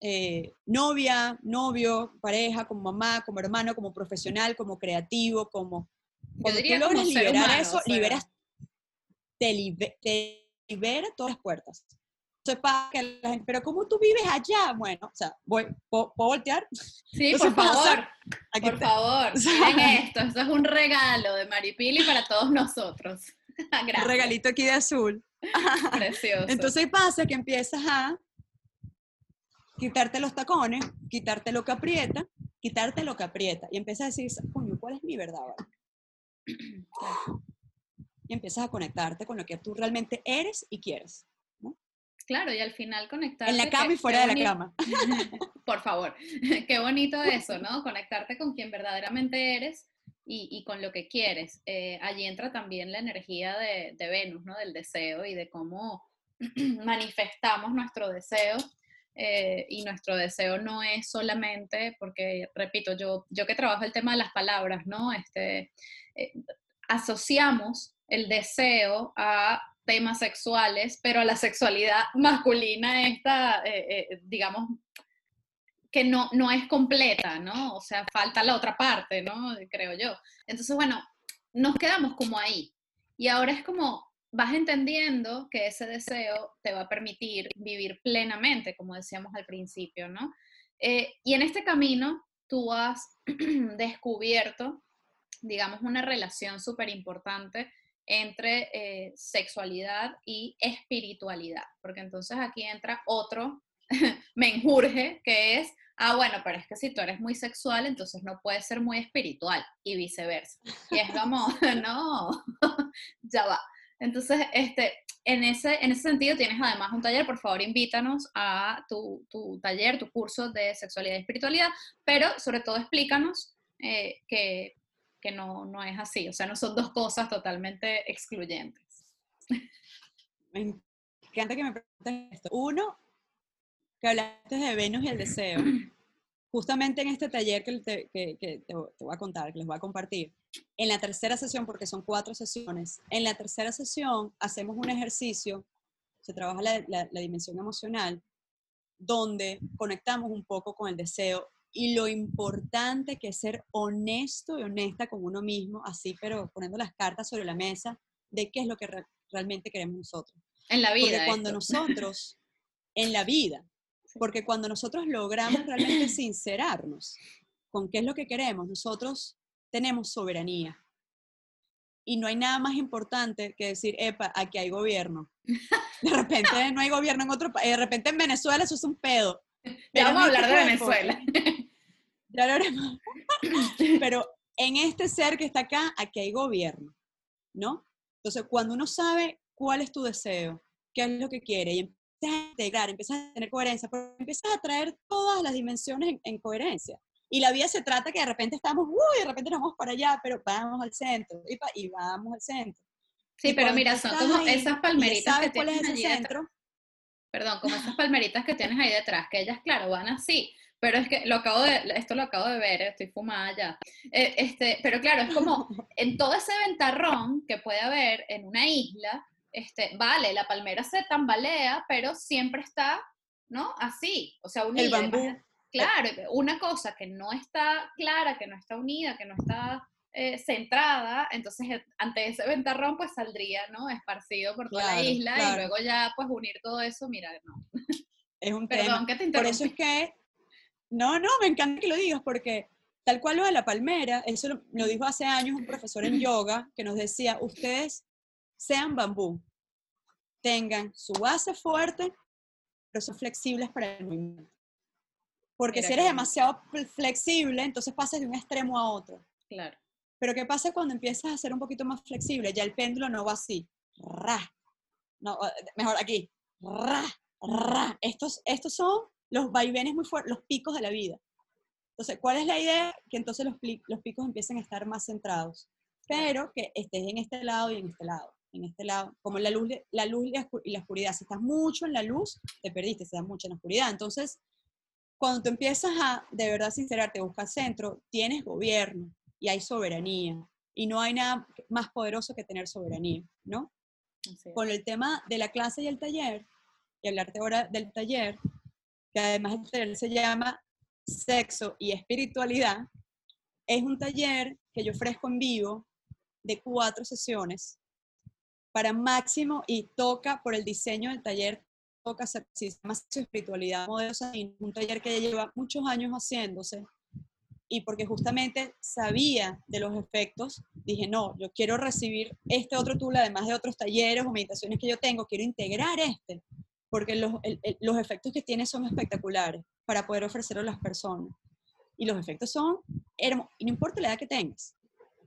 eh, novia, novio, pareja, como mamá, como hermano, como profesional, como creativo, como... Cuando tú logras liberar eso, liberas, te, te libera todas las puertas sepa que la gente, pero ¿cómo tú vives allá? Bueno, o sea, voy, ¿puedo, voltear? Sí, por favor, por favor, miren esto, esto es un regalo de Maripili para todos nosotros. Gracias. Un regalito aquí de azul. Precioso. Entonces pasa que empiezas a quitarte los tacones, quitarte lo que aprieta, quitarte lo que aprieta, y empiezas a decir, coño, ¿cuál es mi verdad? Y empiezas a conectarte con lo que tú realmente eres y quieres. Claro, y al final conectarte. En la cama y fuera de la cama. Por favor, qué bonito eso, ¿no? Conectarte con quien verdaderamente eres y, con lo que quieres. Eh, allí entra también la energía de, Venus, ¿no? Del deseo y de cómo manifestamos nuestro deseo. Eh, y nuestro deseo no es solamente, porque, repito, yo, yo que trabajo el tema de las palabras, ¿no? Este, eh, asociamos el deseo a temas sexuales, pero la sexualidad masculina esta, digamos, que no, no es completa, ¿no? O sea, falta la otra parte, ¿no? Creo yo. Entonces, bueno, nos quedamos como ahí. Y ahora es como vas entendiendo que ese deseo te va a permitir vivir plenamente, como decíamos al principio, ¿no? Eh, y en este camino tú has descubierto, digamos, una relación súper importante entre eh, sexualidad y espiritualidad, porque entonces aquí entra otro menjurje que es, ah, bueno, pero es que si tú eres muy sexual, entonces no puedes ser muy espiritual y viceversa. Y es como, no, ya va. Entonces, este, en, ese, en ese sentido tienes además un taller, por favor invítanos a tu, tu taller, tu curso de sexualidad y espiritualidad, pero sobre todo explícanos eh, que que no, no es así, o sea, no son dos cosas totalmente excluyentes. Me encanta que me pregunten esto. Uno, que hablaste de Venus y el deseo. Justamente en este taller que te, que, que te, voy a contar, que les voy a compartir, en la tercera sesión, porque son cuatro sesiones, en la tercera sesión hacemos un ejercicio, se trabaja la, la, la dimensión emocional, donde conectamos un poco con el deseo y lo importante que es ser honesto y honesta con uno mismo, así, pero poniendo las cartas sobre la mesa de qué es lo que realmente queremos nosotros. En la vida. Porque cuando nosotros, en la vida, porque cuando nosotros logramos realmente sincerarnos con qué es lo que queremos, nosotros tenemos soberanía. Y no hay nada más importante que decir, epa, aquí hay gobierno. De repente no hay gobierno en otro país, de repente en Venezuela eso es un pedo. Ya vamos a hablar de Venezuela. Ya lo haremos. Pero en este ser que está acá, aquí hay gobierno, ¿no? Entonces, cuando uno sabe cuál es tu deseo, qué es lo que quiere, y empiezas a integrar, empiezas a tener coherencia, pues empiezas a traer todas las dimensiones en, coherencia. Y la vida se trata que de repente estamos, uy, de repente nos vamos para allá, pero vamos al centro, y, vamos al centro. Sí, pero mira, son como esas palmeritas que tienes ahí centro. Perdón, como esas palmeritas que tienes ahí detrás, que ellas, claro, van así, pero es que lo acabo de, esto lo acabo de ver, estoy fumada ya. Eh, este, pero claro, es como en todo ese ventarrón que puede haber en una isla, este, vale, la palmera se tambalea, pero siempre está, ¿no? Así, o sea, unida. El bambú. Claro, una cosa que no está clara, que no está unida, que no está eh, centrada, entonces eh, ante ese ventarrón pues saldría, ¿no? Esparcido por toda la isla y luego ya pues unir todo eso, mira, no. Es un Perdón, que te Por eso es que, no, no, me encanta que lo digas porque tal cual lo de la palmera, eso lo, dijo hace años un profesor en yoga que nos decía, ustedes sean bambú, tengan su base fuerte, pero son flexibles para el movimiento. Porque si eres demasiado flexible, entonces pasas de un extremo a otro. Claro. Pero ¿qué pasa cuando empiezas a ser un poquito más flexible? Ya el péndulo no va así. Ra. No, mejor aquí. Ra, ra. Estos, estos son los vaivenes muy fuertes, los picos de la vida. Entonces, ¿cuál es la idea? Que entonces los, los picos empiecen a estar más centrados, pero que estés en este lado y en este lado, en este lado, como la luz, la luz y la oscuridad. Si estás mucho en la luz, te perdiste, si estás mucho en la oscuridad. Entonces, cuando tú empiezas a de verdad sincerarte, buscar centro, tienes gobierno, y hay soberanía. Y no hay nada más poderoso que tener soberanía, ¿no? Con el tema de la clase y el taller, y hablarte ahora del taller, que además el taller se llama Sexo y Espiritualidad, es un taller que yo ofrezco en vivo de cuatro sesiones para máximo y toca por el diseño del taller, toca y Espiritualidad Modelos un taller que ya lleva muchos años haciéndose y porque justamente sabía de los efectos, dije, no, yo quiero recibir este otro tool, además de otros talleres o meditaciones que yo tengo, quiero integrar este, porque los, los efectos que tiene son espectaculares para poder ofrecerlo a las personas. Y los efectos son hermosos, no importa la edad que tengas.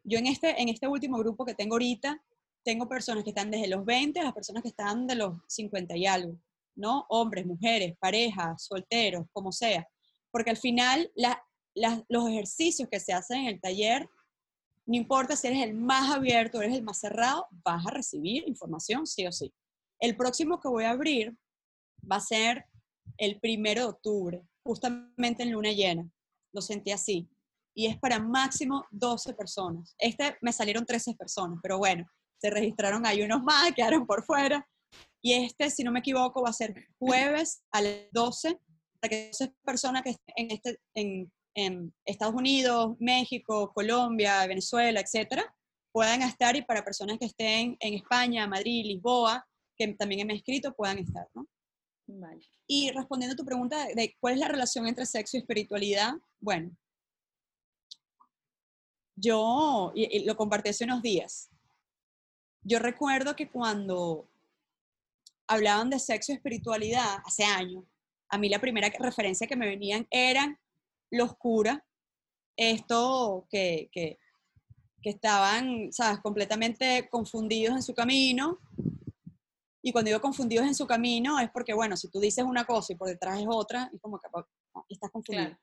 Yo en este, en este último grupo que tengo ahorita, tengo personas que están desde los 20 a las personas que están de los 50 y algo, ¿no? Hombres, mujeres, parejas, solteros, como sea. Porque al final la, los ejercicios que se hacen en el taller, no importa si eres el más abierto o eres el más cerrado, vas a recibir información sí o sí. El próximo que voy a abrir va a ser el primero de octubre, justamente en luna llena. Lo sentí así. Y es para máximo 12 personas. Este me salieron 13 personas, pero bueno, se registraron ahí unos más, quedaron por fuera. Y este, si no me equivoco, va a ser jueves a las 12, para que 12 personas que estén en, este, en en Estados Unidos, México, Colombia, Venezuela, etcétera, puedan estar y para personas que estén en España, Madrid, Lisboa, que también me escrito, puedan estar, ¿no? Vale. Y respondiendo a tu pregunta de cuál es la relación entre sexo y espiritualidad, bueno, yo y, lo compartí hace unos días. Yo recuerdo que cuando hablaban de sexo y espiritualidad hace años, a mí la primera referencia que me venían eran los curas, esto que, que, estaban, ¿sabes?, completamente confundidos en su camino. Y cuando digo confundidos en su camino es porque, bueno, si tú dices una cosa y por detrás es otra, es como que estás confundido.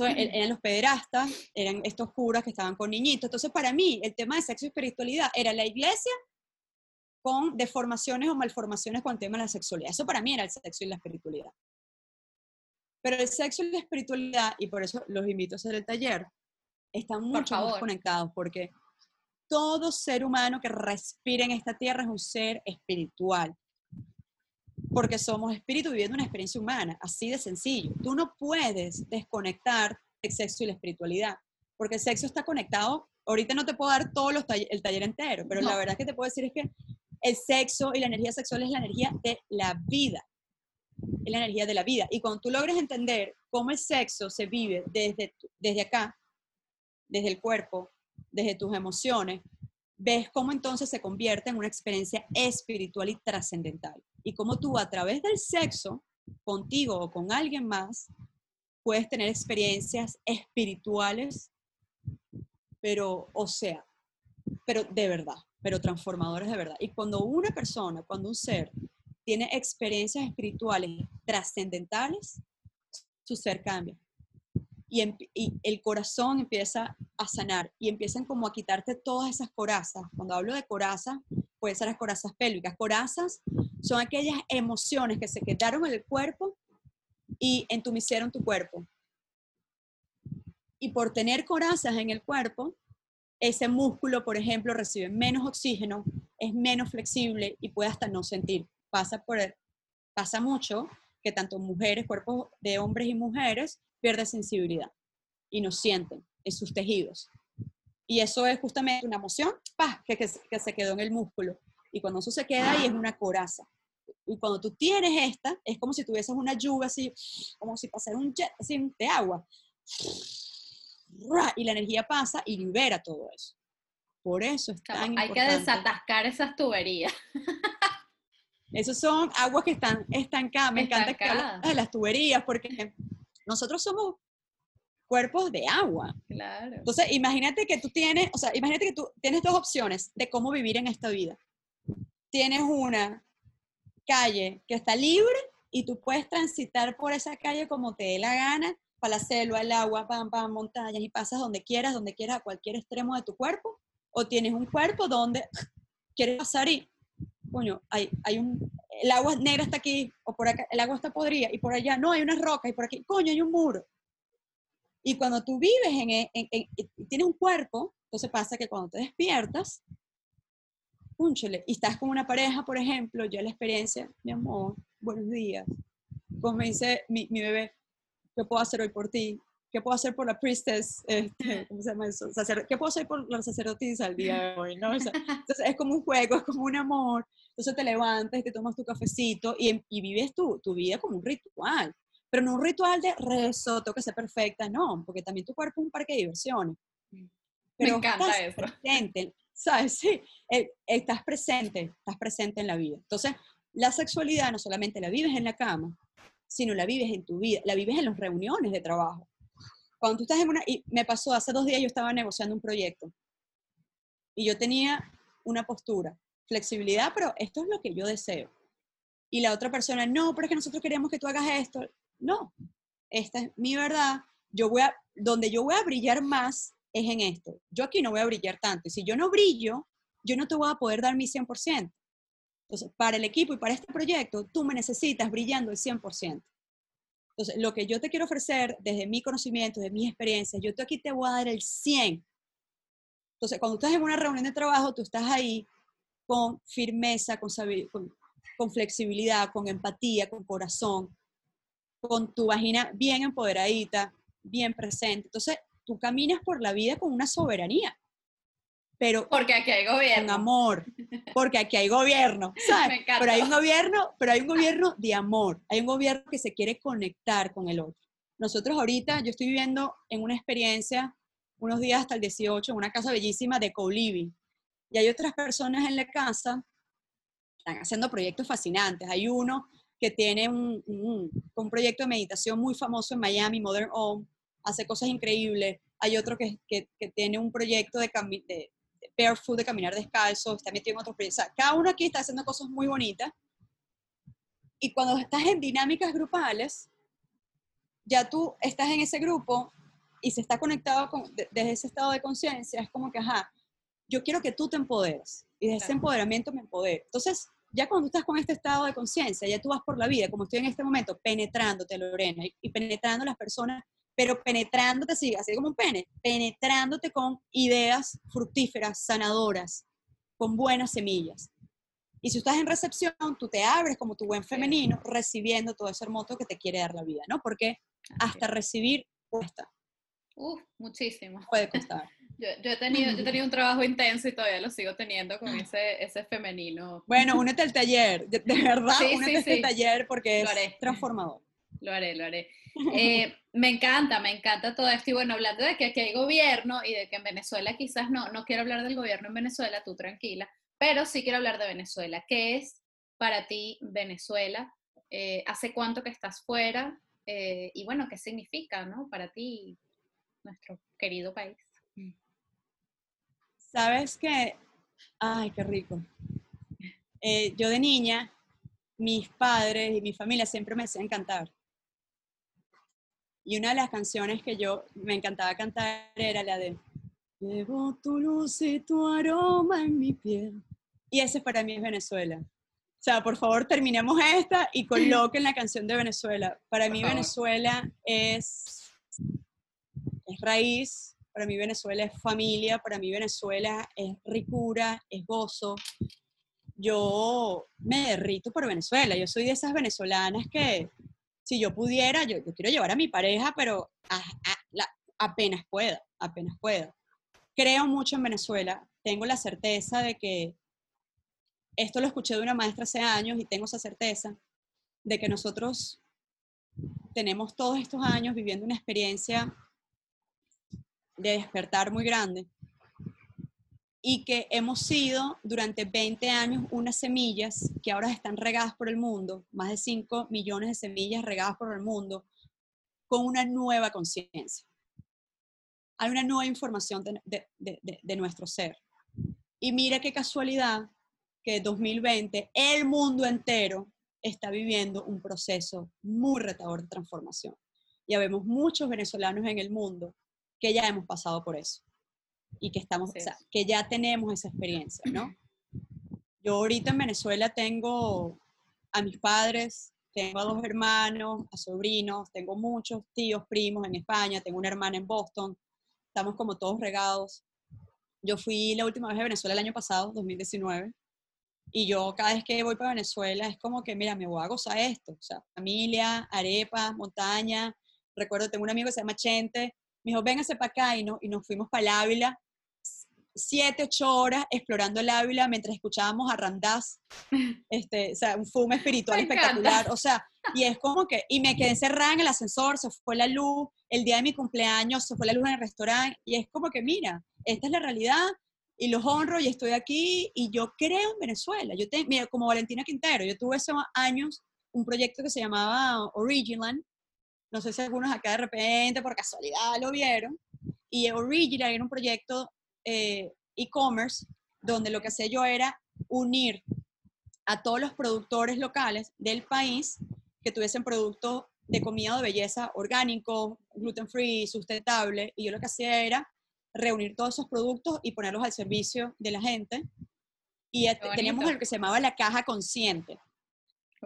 E-, eran los pederastas, eran estos curas que estaban con niñitos. Entonces, para mí, el tema de sexo y espiritualidad era la iglesia con deformaciones o malformaciones con el tema de la sexualidad. Eso para mí era el sexo y la espiritualidad. Pero el sexo y la espiritualidad, y por eso los invito a hacer el taller, están mucho más conectados porque todo ser humano que respira en esta tierra es un ser espiritual. Porque somos espíritu viviendo una experiencia humana, así de sencillo. Tú no puedes desconectar el sexo y la espiritualidad, porque el sexo está conectado. Ahorita no te puedo dar todo el taller entero, pero la verdad que te puedo decir es que el sexo y la energía sexual es la energía de la vida. Es la energía de la vida. Y cuando tú logres entender cómo el sexo se vive desde, desde acá, desde el cuerpo, desde tus emociones, ves cómo entonces se convierte en una experiencia espiritual y trascendental. Y cómo tú a través del sexo, contigo o con alguien más, puedes tener experiencias espirituales, pero, o sea, pero de verdad, pero transformadoras de verdad. Y cuando una persona, cuando un ser tiene experiencias espirituales trascendentales, su ser cambia. Y, el corazón empieza a sanar y empiezan como a quitarte todas esas corazas. Cuando hablo de corazas, puede ser las corazas pélvicas. Corazas son aquellas emociones que se quedaron en el cuerpo y entumecieron tu cuerpo. Y por tener corazas en el cuerpo, ese músculo, por ejemplo, recibe menos oxígeno, es menos flexible y puede hasta no sentir. Pasa, por, pasa mucho que tanto mujeres, cuerpos de hombres y mujeres, pierden sensibilidad y no sienten en sus tejidos. Y eso es justamente una emoción Que, que, se quedó en el músculo. Y cuando eso se queda ahí es una coraza. Y cuando tú tienes esta, es como si tuvieses una lluvia así, como si pasara un jet así de agua y la energía pasa y libera todo eso. Por eso es tan Hay que desatascar esas tuberías. Esos son aguas que están estancadas. Me encanta que de las tuberías porque nosotros somos cuerpos de agua. Claro. Entonces, imagínate que tú tienes, o sea, imagínate que tú tienes dos opciones de cómo vivir en esta vida. Tienes una calle que está libre y tú puedes transitar por esa calle como te dé la gana para la selva, el agua, pam, pam, montañas y pasas donde quieras, donde quieras, a cualquier extremo de tu cuerpo, o tienes un cuerpo donde quieres pasar y, coño, hay, hay un, el agua negra está aquí, o por acá, el agua está podrida, y por allá, no, hay una roca, y por aquí, coño, hay un muro. Y cuando tú vives en, en, en, tienes un cuerpo, entonces pasa que cuando te despiertas, púnchale, y estás con una pareja, por ejemplo, yo la experiencia, mi amor, buenos días, como me dice mi, mi bebé, ¿qué puedo hacer hoy por ti? ¿Qué puedo hacer por la priestess? Este, ¿Cómo se llama eso? ¿Qué puedo hacer por la sacerdotisa al día de hoy? ¿no? entonces es como un juego, es como un amor. Entonces te levantas te tomas tu cafecito y, y vives tu, tu vida como un ritual. Pero no un ritual de rezo, tengo que ser perfecta, no, porque también tu cuerpo es un parque de diversiones. Pero Me encanta estás eso. presente, ¿sabes? Sí, eh, estás presente, estás presente en la vida. Entonces, la sexualidad no solamente la vives en la cama, sino la vives en tu vida, la vives en las reuniones de trabajo. Cuando tú estás en una, y me pasó, hace dos días yo estaba negociando un proyecto y yo tenía una postura, flexibilidad, pero esto es lo que yo deseo. Y la otra persona, no, pero es que nosotros queremos que tú hagas esto. No, esta es mi verdad. Yo voy a, donde yo voy a brillar más es en esto. Yo aquí no voy a brillar tanto. Y si yo no brillo, yo no te voy a poder dar mi 100%. Entonces, para el equipo y para este proyecto, tú me necesitas brillando el 100%. Entonces, lo que yo te quiero ofrecer desde mi conocimiento, de mi experiencia, yo aquí te voy a dar el 100. Entonces, cuando estás en una reunión de trabajo, tú estás ahí con firmeza, con, con flexibilidad, con empatía, con corazón, con tu vagina bien empoderadita, bien presente. Entonces, tú caminas por la vida con una soberanía pero porque aquí hay gobierno. Con amor, porque aquí hay gobierno, ¿sabes? pero hay un gobierno, pero hay un gobierno de amor, hay un gobierno que se quiere conectar con el otro. Nosotros ahorita, yo estoy viviendo en una experiencia, unos días hasta el 18, en una casa bellísima de co-living, y hay otras personas en la casa, están haciendo proyectos fascinantes. Hay uno que tiene un, un, proyecto de meditación muy famoso en Miami, Modern Home, hace cosas increíbles. Hay otro que, que, que tiene un proyecto de, de, barefoot, de caminar descalzo, está metido en otros proyectos. cada uno aquí está haciendo cosas muy bonitas. Y cuando estás en dinámicas grupales, ya tú estás en ese grupo y se está conectado con, desde ese estado de conciencia, es como que, ajá, yo quiero que tú te empoderes y de ese empoderamiento me empodero. Entonces, ya cuando estás con este estado de conciencia, ya tú vas por la vida, como estoy en este momento, penetrándote, Lorena, y, y penetrando las personas pero penetrándote así, así como un pene, penetrándote con ideas fructíferas, sanadoras, con buenas semillas. Y si estás en recepción, tú te abres como tu buen femenino, recibiendo todo ese hermoso que te quiere dar la vida, ¿no? Porque hasta recibir cuesta. Uf, muchísimo. Puede costar. Yo, he tenido, yo he tenido un trabajo intenso y todavía lo sigo teniendo con ese, ese femenino. Bueno, únete al taller, de, verdad, únete al taller porque es transformador. Lo haré, lo haré. Eh, me encanta, me encanta todo esto. Y bueno, hablando de que aquí hay gobierno y de que en Venezuela quizás no, no quiero hablar del gobierno en Venezuela, tú tranquila, pero sí quiero hablar de Venezuela. ¿Qué es para ti Venezuela? Eh, ¿Hace cuánto que estás fuera? Eh, y bueno, ¿qué significa ¿no? para ti nuestro querido país? Sabes que, ay, qué rico. yo de niña, mis padres y mi familia siempre me hacían cantar. Y una de las canciones que yo me encantaba cantar era la de Llevo tu luz y tu aroma en mi piel. Y ese para mí es Venezuela. O sea, por favor, terminemos esta y coloquen la canción de Venezuela. Para mí Venezuela es, es raíz, para mí Venezuela es familia, para mí Venezuela es ricura, es gozo. Yo me derrito por Venezuela. Yo soy de esas venezolanas que si yo pudiera, yo, quiero llevar a mi pareja, pero apenas pueda, apenas pueda. Creo mucho en Venezuela, tengo la certeza de que, esto lo escuché de una maestra hace años y tengo esa certeza, de que nosotros tenemos todos estos años viviendo una experiencia de despertar muy grande y que hemos sido durante 20 años unas semillas que ahora están regadas por el mundo, más de 5 millones de semillas regadas por el mundo, con una nueva conciencia. Hay una nueva información de, nuestro ser. Y mira qué casualidad que 2020 el mundo entero está viviendo un proceso muy retador de transformación. Ya vemos muchos venezolanos en el mundo que ya hemos pasado por eso y que estamos, que ya tenemos esa experiencia, ¿no? Yo ahorita en Venezuela tengo a mis padres, tengo a dos hermanos, a sobrinos, tengo muchos tíos, primos en España, tengo una hermana en Boston, estamos como todos regados. Yo fui la última vez a Venezuela el año pasado, 2019, y yo cada vez que voy para Venezuela es como que, mira, me voy a gozar esto, o sea, familia, arepas, montaña. Recuerdo, tengo un amigo que se llama Chente, me dijo, véngase para acá y, no, y nos fuimos para el Ávila siete, ocho horas explorando el Ávila mientras escuchábamos a Randaz, este, o sea, un fume espiritual espectacular, o sea, y es como que, y me quedé encerrada en el ascensor, se fue la luz, el día de mi cumpleaños se fue la luz en el restaurante, y es como que, mira, esta es la realidad, y los honro, y estoy aquí, y yo creo en Venezuela, yo tengo, mira, como Valentina Quintero, yo tuve hace años un proyecto que se llamaba Originland, no sé si algunos acá de repente, por casualidad, lo vieron, y Original era un proyecto eh, e-commerce, donde lo que hacía yo era unir a todos los productores locales del país que tuviesen productos de comida o de belleza orgánico, gluten free, sustentable, y yo lo que hacía era reunir todos esos productos y ponerlos al servicio de la gente. Y teníamos lo que se llamaba la caja consciente.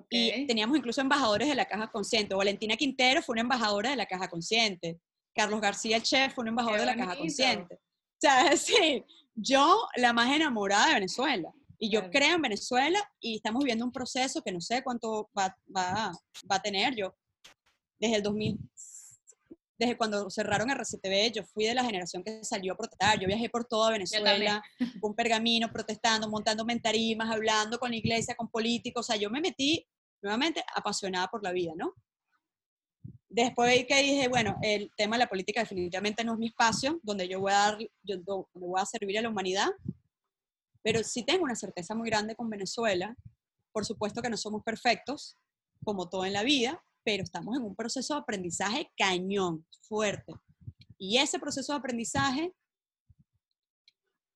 Y teníamos incluso embajadores de la caja consciente. Valentina Quintero fue una embajadora de la caja consciente. Carlos García, el chef, fue un embajador de la caja consciente. O sea, sí, yo la más enamorada de Venezuela. Y yo creo en Venezuela y estamos viviendo un proceso que no sé cuánto va, va, va a tener. Yo, desde el 2000, desde cuando cerraron RCTV, yo fui de la generación que salió a protestar. Yo viajé por toda Venezuela, con pergamino, protestando, montando mentarimas, hablando con la iglesia, con políticos. O sea, yo me metí nuevamente apasionada por la vida, ¿no? Después que dije, bueno, el tema de la política definitivamente no es mi espacio, donde yo voy a, dar, yo, voy a servir a la humanidad, pero sí tengo una certeza muy grande con Venezuela. Por supuesto que no somos perfectos, como todo en la vida, pero estamos en un proceso de aprendizaje cañón, fuerte. Y ese proceso de aprendizaje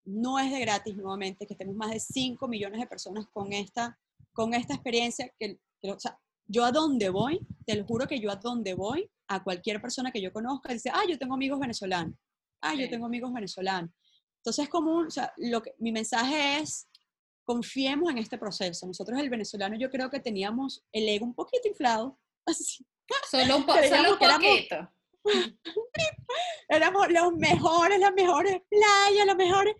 no es de gratis nuevamente, que estemos más de 5 millones de personas con esta, con esta experiencia, que, o sea, yo a dónde voy, te lo juro que yo a dónde voy, a cualquier persona que yo conozca, dice, ah, yo tengo amigos venezolanos, ah, yo tengo amigos venezolanos. Entonces, como, o sea, lo que, mi mensaje es, confiemos en este proceso. Nosotros, el venezolano, yo creo que teníamos el ego un poquito inflado, así. Solo un, solo un poquito. Éramos, éramos los mejores, las mejores playas, las mejores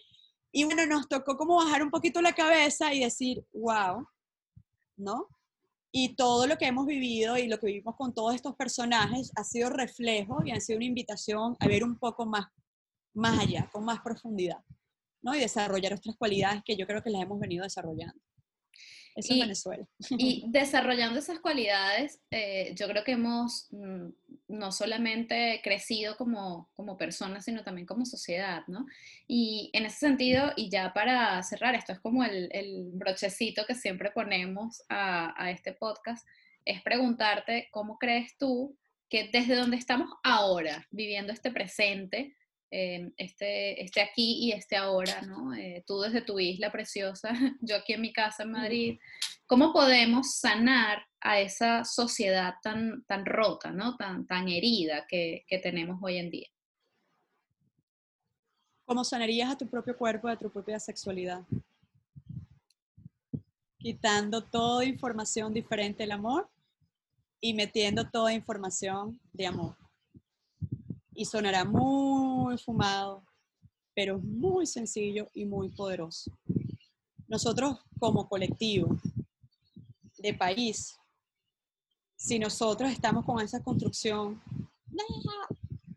Y bueno, nos tocó como bajar un poquito la cabeza y decir, wow, ¿no? Y todo lo que hemos vivido y lo que vivimos con todos estos personajes ha sido reflejo y ha sido una invitación a ver un poco más, más allá, con más profundidad, ¿no? Y desarrollar nuestras cualidades que yo creo que las hemos venido desarrollando. Eso y, Venezuela. Y desarrollando esas cualidades, eh, yo creo que hemos mm, no solamente crecido como, como personas, sino también como sociedad, ¿no? Y en ese sentido, y ya para cerrar, esto es como el, el brochecito que siempre ponemos a, a este podcast, es preguntarte cómo crees tú que desde donde estamos ahora, viviendo este presente, eh, este, este aquí y este ahora, ¿no? Eh, tú desde tu isla preciosa, yo aquí en mi casa en Madrid, ¿cómo podemos sanar a esa sociedad tan, tan rota, ¿no? Tan, tan herida que, que tenemos hoy en día? ¿Cómo sanarías a tu propio cuerpo, a tu propia sexualidad? Quitando toda información diferente del amor y metiendo toda información de amor y sonará muy fumado, pero muy sencillo y muy poderoso. Nosotros como colectivo de país, si nosotros estamos con esa construcción,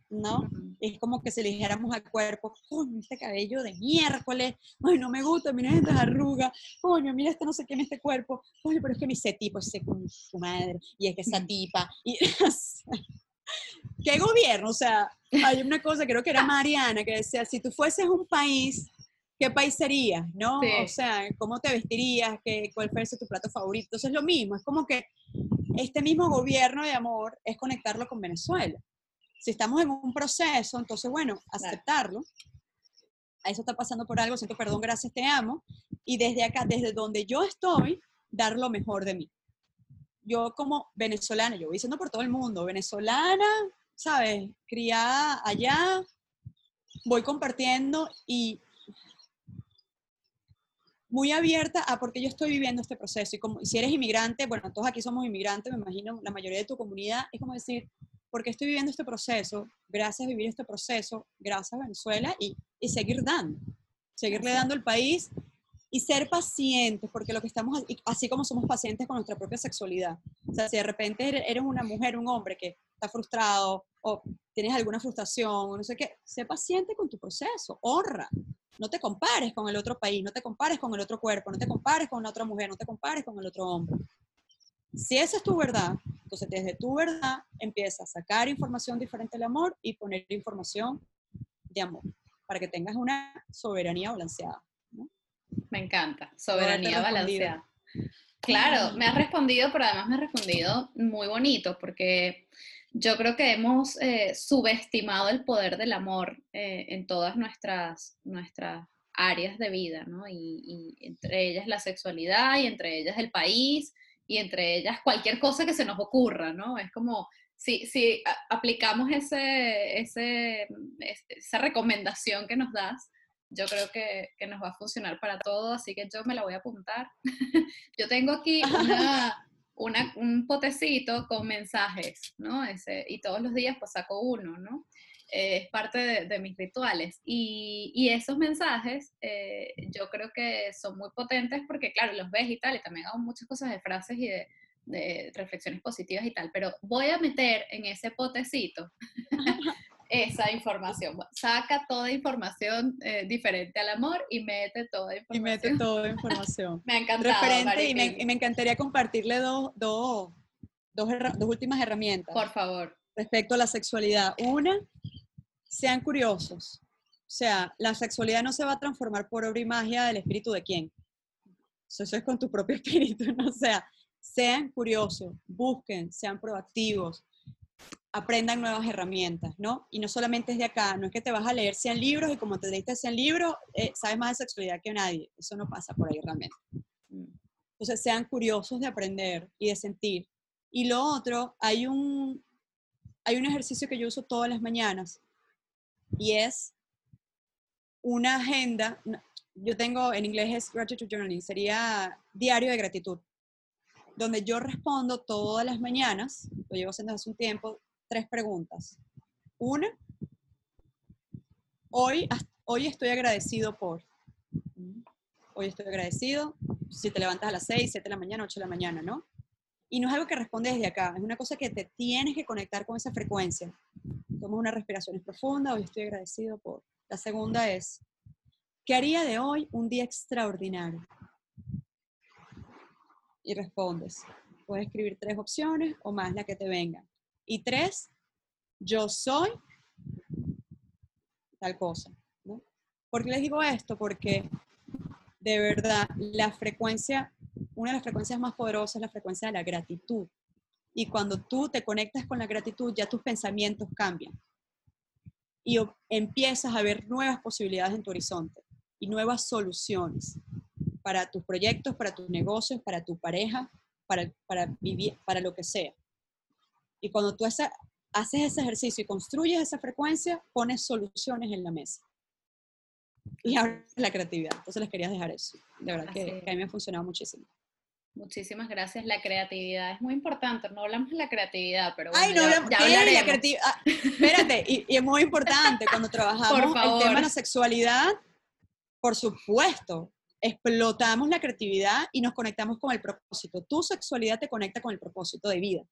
¿no? Es como que si le dijéramos al cuerpo, coño, este cabello de miércoles, ay, no me gusta, mira estas arrugas, coño, mira este no sé qué en este cuerpo, coño, pero es que mi ese tipo ese con su madre, y es que esa tipa, y ¿Qué gobierno? O sea, hay una cosa, creo que era Mariana, que decía, si tú fueses un país, ¿qué país serías? ¿No? O sea, ¿cómo te vestirías? ¿Qué, ¿Cuál fuese tu plato favorito? Entonces es lo mismo, es como que este mismo gobierno de amor es conectarlo con Venezuela. Si estamos en un proceso, entonces, bueno, aceptarlo. A eso está pasando por algo, siento perdón, gracias, te amo. Y desde acá, desde donde yo estoy, dar lo mejor de mí yo como venezolana, yo voy diciendo por todo el mundo, venezolana, ¿sabes? Criada allá, voy compartiendo y muy abierta a por qué yo estoy viviendo este proceso. Y como si eres inmigrante, bueno, todos aquí somos inmigrantes, me imagino, la mayoría de tu comunidad, es como decir, ¿por qué estoy viviendo este proceso? Gracias a vivir este proceso, gracias a Venezuela y, y seguir dando, seguirle dando al país y ser pacientes, porque lo que estamos, así como somos pacientes con nuestra propia sexualidad. O sea, si de repente eres una mujer, un hombre que está frustrado o tienes alguna frustración no sé qué, sé paciente con tu proceso, honra. No te compares con el otro país, no te compares con el otro cuerpo, no te compares con la otra mujer, no te compares con el otro hombre. Si esa es tu verdad, entonces desde tu verdad empieza a sacar información diferente del amor y poner información de amor para que tengas una soberanía balanceada. Me encanta, soberanía balanceada. Claro, me has respondido, pero además me has respondido muy bonito, porque yo creo que hemos eh, subestimado el poder del amor eh, en todas nuestras, nuestras áreas de vida, ¿no? Y, entre ellas la sexualidad, y entre ellas el país, y entre ellas cualquier cosa que se nos ocurra, ¿no? Es como, si, si aplicamos ese, ese, esa recomendación que nos das, yo creo que, que, nos va a funcionar para todo, así que yo me la voy a apuntar. yo tengo aquí una, una, un potecito con mensajes, ¿no? Ese, y todos los días pues saco uno, ¿no? Eh, es parte de, de, mis rituales. Y, y esos mensajes eh, yo creo que son muy potentes porque, claro, los ves y tal, y también hago muchas cosas de frases y de, de reflexiones positivas y tal, pero voy a meter en ese potecito esa información. Saca toda información eh, diferente al amor y mete toda información. Y mete toda información. me ha encantado. Referente y me, y me, encantaría compartirle dos, dos, dos, dos, últimas herramientas. Por favor. Respecto a la sexualidad. Una, sean curiosos. O sea, la sexualidad no se va a transformar por obra y magia del espíritu de quién. Eso es con tu propio espíritu, ¿no? O sea, sean curiosos, busquen, sean proactivos, aprendan nuevas herramientas, ¿no? Y no solamente es de acá, no es que te vas a leer 100 libros y como te leíste 100 libros, eh, sabes más de sexualidad que nadie. Eso no pasa por ahí realmente. Entonces, sean curiosos de aprender y de sentir. Y lo otro, hay un, hay un ejercicio que yo uso todas las mañanas y es una agenda. Yo tengo, en inglés es gratitude journaling, sería diario de gratitud donde yo respondo todas las mañanas, lo llevo haciendo hace un tiempo, tres preguntas. Una, hoy, hoy estoy agradecido por. Hoy estoy agradecido. Si te levantas a las 6, 7 de la mañana, 8 de la mañana, ¿no? Y no es algo que responde desde acá, es una cosa que te tienes que conectar con esa frecuencia. Tomas una respiración profunda, hoy estoy agradecido por. La segunda es, ¿qué haría de hoy un día extraordinario? Y respondes. Puedes escribir tres opciones o más, la que te vengan. Y tres, yo soy tal cosa. ¿no? ¿Por qué les digo esto? Porque de verdad la frecuencia una de las frecuencias más poderosas es la frecuencia de la gratitud. Y cuando tú te conectas con la gratitud, ya tus pensamientos cambian. Y empiezas a ver nuevas posibilidades en tu horizonte y nuevas soluciones para tus proyectos, para tus negocios, para tu pareja, para, para vivir, para lo que sea. Y cuando tú haces ese ejercicio y construyes esa frecuencia, pones soluciones en la mesa. Y ahora la creatividad. Entonces les quería dejar eso. De verdad que, que, a mí me ha funcionado muchísimo. Muchísimas gracias. La creatividad es muy importante. No hablamos de la creatividad, pero bueno, Ay, no hablamos de la creatividad. Ah, espérate, y, es muy importante cuando trabajamos el tema de la sexualidad, por supuesto, explotamos la creatividad y nos conectamos con el propósito. Tu sexualidad te conecta con el propósito de vida.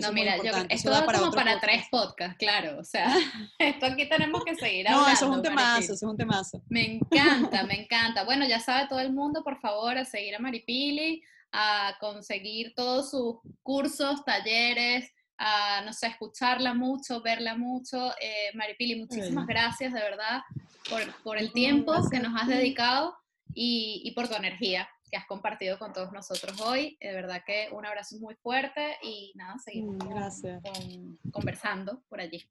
No, mira, yo, esto da como para tres podcasts, claro. O sea, esto aquí tenemos que seguir hablando. No, eso es un temazo, eso es un temazo. Me encanta, me encanta. Bueno, ya sabe todo el mundo, por favor, a seguir a Maripili, a conseguir todos sus cursos, talleres, a, no sé, escucharla mucho, verla mucho. Eh, Maripili, muchísimas gracias, de verdad, por, por el tiempo que nos has dedicado y, y por tu energía que has compartido con todos nosotros hoy. De verdad que un abrazo muy fuerte y nada, seguimos mm, conversando por allí.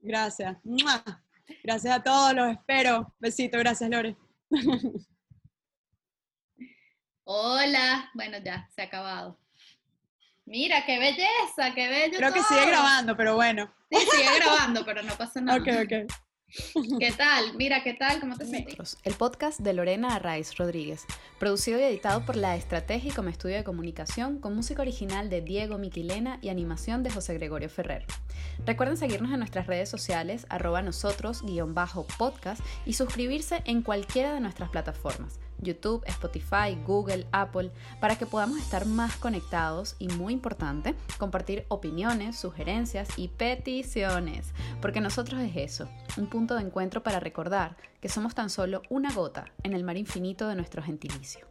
Gracias. Gracias a todos, los espero. Besito, gracias Lore. Hola, bueno ya, se ha acabado. Mira, qué belleza, qué bello. Creo que sigue grabando, pero bueno. Sí, sigue grabando, pero no pasa nada. Ok, ok. ¿Qué tal? Mira, ¿qué tal? ¿Cómo te sientes? El podcast de Lorena Arraiz Rodríguez, producido y editado por La Estrategia como estudio de comunicación, con música original de Diego Miquilena y animación de José Gregorio Ferrer. Recuerden seguirnos en nuestras redes sociales, arroba nosotros, guion bajo podcast, y suscribirse en cualquiera de nuestras plataformas. YouTube, Spotify, Google, Apple, para que podamos estar más conectados y muy importante, compartir opiniones, sugerencias y peticiones, porque nosotros es eso, un punto de encuentro para recordar que somos tan solo una gota en el mar infinito de nuestro gentilicio.